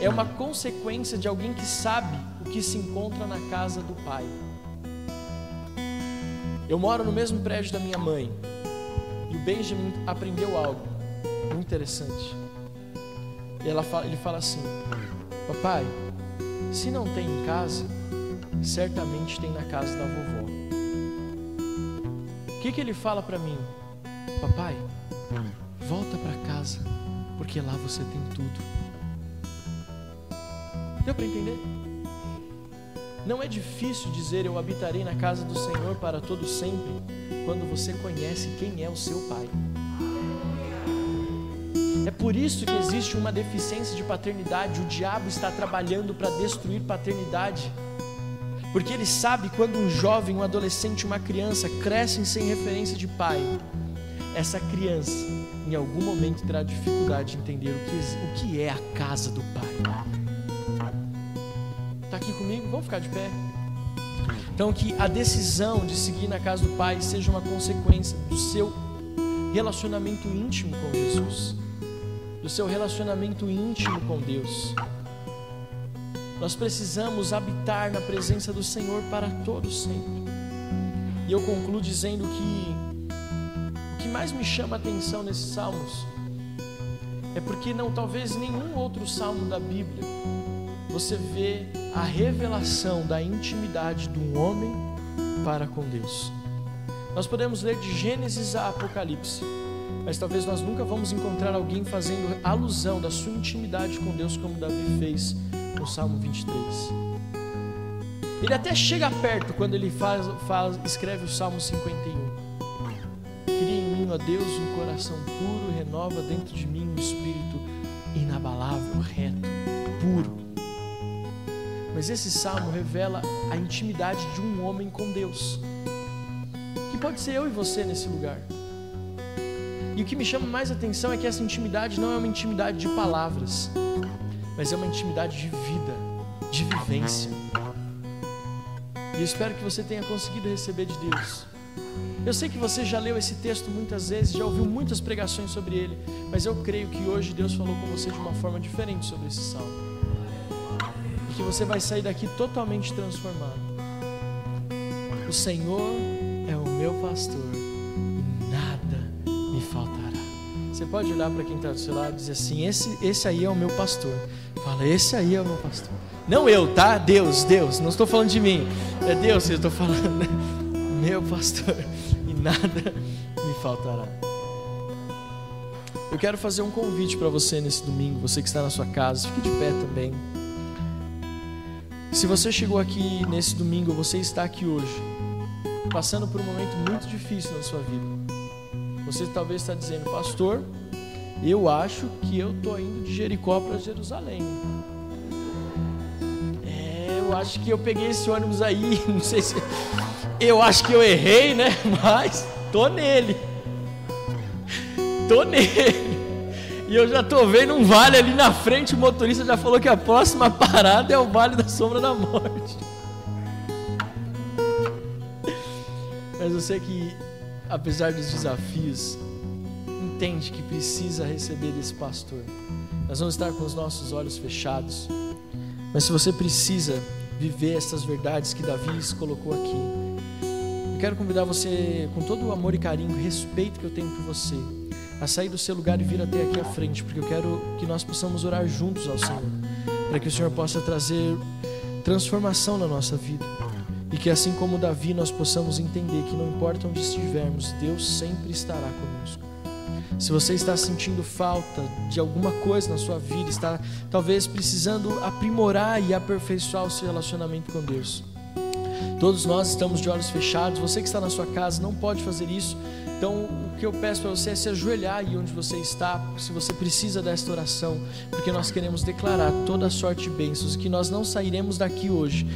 é uma consequência de alguém que sabe o que se encontra na casa do Pai. Eu moro no mesmo prédio da minha mãe e o Benjamin aprendeu algo muito interessante. Ela fala, ele fala assim: Papai, se não tem em casa, certamente tem na casa da vovó. Que, que ele fala para mim? Papai, volta para casa, porque lá você tem tudo. Deu para entender? Não é difícil dizer eu habitarei na casa do Senhor para todo sempre, quando você conhece quem é o seu pai. É por isso que existe uma deficiência de paternidade. O diabo está trabalhando para destruir paternidade porque ele sabe quando um jovem, um adolescente, uma criança crescem sem referência de pai, essa criança em algum momento terá dificuldade de entender o que, o que é a casa do pai. Está aqui comigo? Vamos ficar de pé. Então, que a decisão de seguir na casa do pai seja uma consequência do seu relacionamento íntimo com Jesus, do seu relacionamento íntimo com Deus. Nós precisamos habitar na presença do Senhor para todos sempre. E eu concluo dizendo que o que mais me chama a atenção nesses salmos é porque não talvez nenhum outro salmo da Bíblia você vê a revelação da intimidade de um homem para com Deus. Nós podemos ler de Gênesis a Apocalipse, mas talvez nós nunca vamos encontrar alguém fazendo alusão da sua intimidade com Deus como Davi fez no Salmo 23. Ele até chega perto quando ele faz, escreve o Salmo 51. Cria em mim, ó Deus, um coração puro, renova dentro de mim um espírito inabalável, reto, puro. Mas esse salmo revela a intimidade de um homem com Deus, que pode ser eu e você nesse lugar. E o que me chama mais atenção é que essa intimidade não é uma intimidade de palavras, mas é uma intimidade de vida, de vivência. E eu espero que você tenha conseguido receber de Deus. Eu sei que você já leu esse texto muitas vezes, já ouviu muitas pregações sobre ele, mas eu creio que hoje Deus falou com você de uma forma diferente sobre esse salmo. E que você vai sair daqui totalmente transformado. O Senhor é o meu pastor, nada me faltará. Você pode olhar para quem está do seu lado e dizer assim: esse, esse aí é o meu pastor. Fala, esse aí é o meu pastor. Não eu, tá? Deus, Deus. Não estou falando de mim. É Deus que eu estou falando. *laughs* Meu pastor. E nada me faltará. Eu quero fazer um convite para você nesse domingo. Você que está na sua casa, fique de pé também. Se você chegou aqui nesse domingo, você está aqui hoje, passando por um momento muito difícil na sua vida. Você talvez está dizendo, pastor, eu acho que eu estou indo de Jericó para Jerusalém. É, eu acho que eu peguei esse ônibus aí, *laughs* não sei se. Eu acho que eu errei, né? *laughs* Mas tô nele. Tô nele. E eu já tô vendo um vale ali na frente, o motorista já falou que a próxima *laughs* parada é o Vale da Sombra da Morte. Mas eu sei que apesar dos desafios, entende que precisa receber desse pastor. Nós vamos estar com os nossos olhos fechados, mas se você precisa viver essas verdades que Davi colocou aqui, eu quero convidar você, com todo o amor e carinho respeito que eu tenho por você, a sair do seu lugar e vir até aqui à frente, porque eu quero que nós possamos orar juntos ao Senhor, para que o Senhor possa trazer transformação na nossa vida. E que assim como Davi nós possamos entender que não importa onde estivermos, Deus sempre estará conosco. Se você está sentindo falta de alguma coisa na sua vida, está talvez precisando aprimorar e aperfeiçoar o seu relacionamento com Deus. Todos nós estamos de olhos fechados. Você que está na sua casa não pode fazer isso. Então, o que eu peço para você é se ajoelhar aí onde você está, se você precisa desta oração, porque nós queremos declarar toda a sorte de bênçãos, que nós não sairemos daqui hoje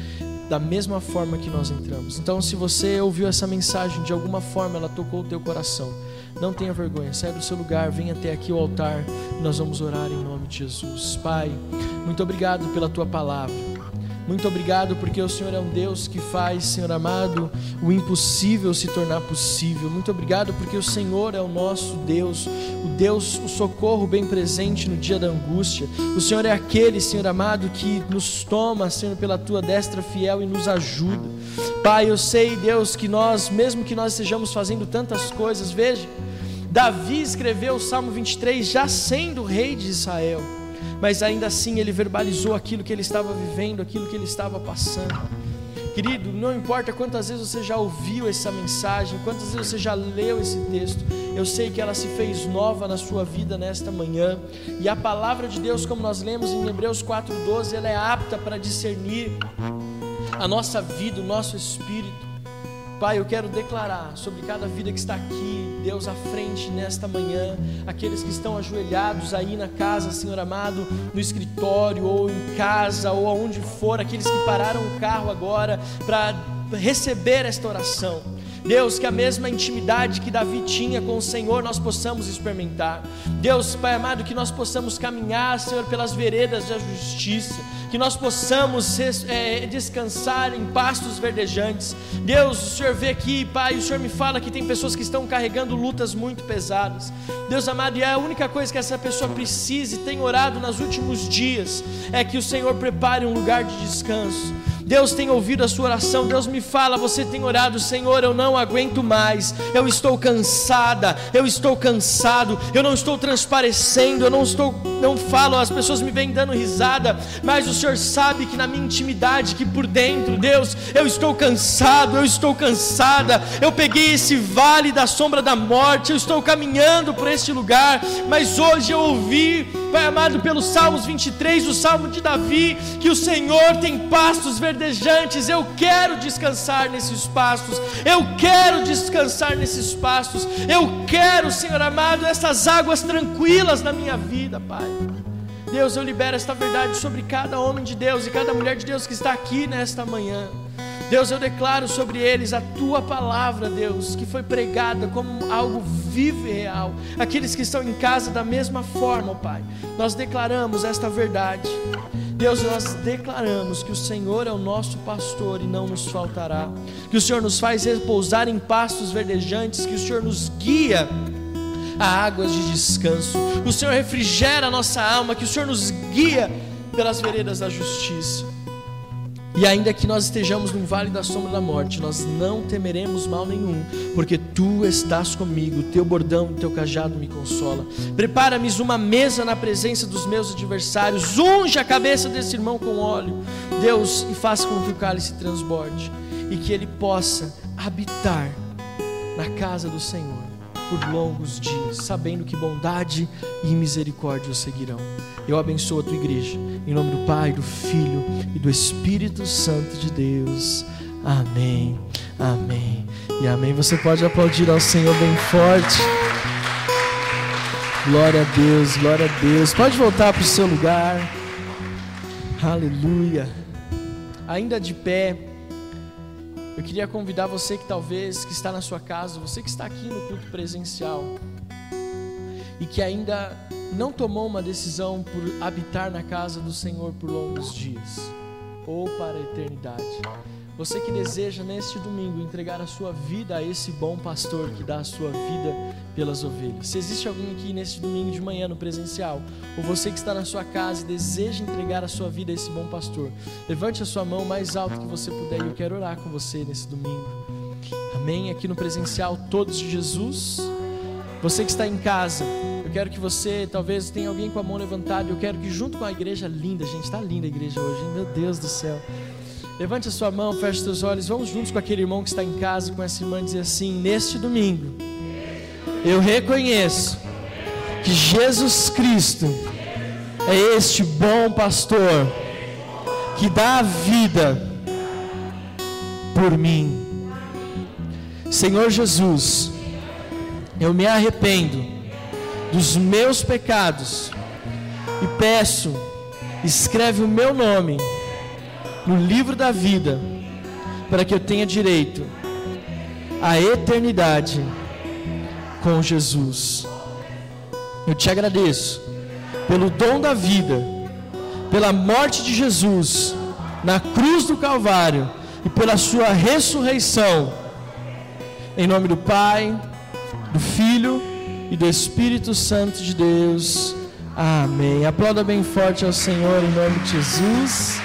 da mesma forma que nós entramos. Então, se você ouviu essa mensagem, de alguma forma ela tocou o teu coração, não tenha vergonha, saia do seu lugar, venha até aqui o altar nós vamos orar em nome de Jesus. Pai, muito obrigado pela tua palavra. Muito obrigado porque o Senhor é um Deus que faz, Senhor amado, o impossível se tornar possível. Muito obrigado porque o Senhor é o nosso Deus, o Deus, o socorro bem presente no dia da angústia. O Senhor é aquele, Senhor amado, que nos toma, Senhor, pela tua destra fiel e nos ajuda. Pai, eu sei, Deus, que nós, mesmo que nós estejamos fazendo tantas coisas, veja, Davi escreveu o Salmo 23 já sendo rei de Israel mas ainda assim ele verbalizou aquilo que ele estava vivendo, aquilo que ele estava passando. Querido, não importa quantas vezes você já ouviu essa mensagem, quantas vezes você já leu esse texto, eu sei que ela se fez nova na sua vida nesta manhã, e a palavra de Deus, como nós lemos em Hebreus 4,12, ela é apta para discernir a nossa vida, o nosso espírito. Pai, eu quero declarar sobre cada vida que está aqui, Deus à frente nesta manhã, aqueles que estão ajoelhados aí na casa, Senhor amado, no escritório ou em casa ou aonde for, aqueles que pararam o carro agora para receber esta oração. Deus, que a mesma intimidade que Davi tinha com o Senhor nós possamos experimentar. Deus, Pai amado, que nós possamos caminhar, Senhor, pelas veredas da justiça, que nós possamos é, descansar em pastos verdejantes. Deus, o Senhor vê aqui, Pai, o Senhor me fala que tem pessoas que estão carregando lutas muito pesadas. Deus amado, e é a única coisa que essa pessoa precisa e tem orado nos últimos dias é que o Senhor prepare um lugar de descanso. Deus tem ouvido a sua oração. Deus me fala, você tem orado, Senhor, eu não aguento mais. Eu estou cansada, eu estou cansado, eu não estou transparecendo, eu não estou não falo, as pessoas me vêm dando risada, mas o Senhor sabe que na minha intimidade, que por dentro, Deus, eu estou cansado, eu estou cansada. Eu peguei esse vale da sombra da morte, eu estou caminhando por este lugar, mas hoje eu ouvi Pai amado, pelos Salmos 23, o Salmo de Davi, que o Senhor tem pastos verdejantes. Eu quero descansar nesses pastos. Eu quero descansar nesses pastos. Eu quero, Senhor amado, essas águas tranquilas na minha vida, Pai. Deus, eu libero esta verdade sobre cada homem de Deus e cada mulher de Deus que está aqui nesta manhã. Deus, eu declaro sobre eles a tua palavra, Deus, que foi pregada como algo vivo e real. Aqueles que estão em casa da mesma forma, Pai. Nós declaramos esta verdade. Deus, nós declaramos que o Senhor é o nosso pastor e não nos faltará. Que o Senhor nos faz repousar em pastos verdejantes, que o Senhor nos guia a águas de descanso. O Senhor refrigera a nossa alma, que o Senhor nos guia pelas veredas da justiça. E ainda que nós estejamos no vale da sombra da morte, nós não temeremos mal nenhum, porque tu estás comigo, teu bordão e teu cajado me consola. Prepara-me uma mesa na presença dos meus adversários, unge a cabeça desse irmão com óleo, Deus, e faça com que o cálice transborde e que ele possa habitar na casa do Senhor por longos dias, sabendo que bondade e misericórdia o seguirão. Eu abençoo a tua igreja, em nome do Pai, do Filho e do Espírito Santo de Deus. Amém, amém e amém. Você pode aplaudir ao Senhor bem forte. Glória a Deus, glória a Deus. Pode voltar para o seu lugar. Aleluia. Ainda de pé. Eu queria convidar você que talvez que está na sua casa, você que está aqui no culto presencial e que ainda não tomou uma decisão por habitar na casa do Senhor por longos dias ou para a eternidade. Você que deseja neste domingo entregar a sua vida a esse bom pastor que dá a sua vida pelas ovelhas. Se existe alguém aqui neste domingo de manhã no presencial, ou você que está na sua casa e deseja entregar a sua vida a esse bom pastor, levante a sua mão mais alto que você puder e eu quero orar com você nesse domingo. Amém? Aqui no presencial, todos de Jesus. Você que está em casa, eu quero que você, talvez tenha alguém com a mão levantada, eu quero que junto com a igreja linda, gente, está linda a igreja hoje, hein? meu Deus do céu. Levante a sua mão, feche os seus olhos, vamos juntos com aquele irmão que está em casa, com essa irmã, dizer assim: Neste domingo, eu reconheço que Jesus Cristo é este bom pastor que dá a vida por mim. Senhor Jesus, eu me arrependo dos meus pecados e peço, escreve o meu nome no livro da vida, para que eu tenha direito à eternidade com Jesus. Eu te agradeço pelo dom da vida, pela morte de Jesus na cruz do Calvário e pela sua ressurreição. Em nome do Pai, do Filho e do Espírito Santo de Deus. Amém. Aplauda bem forte ao Senhor em nome de Jesus.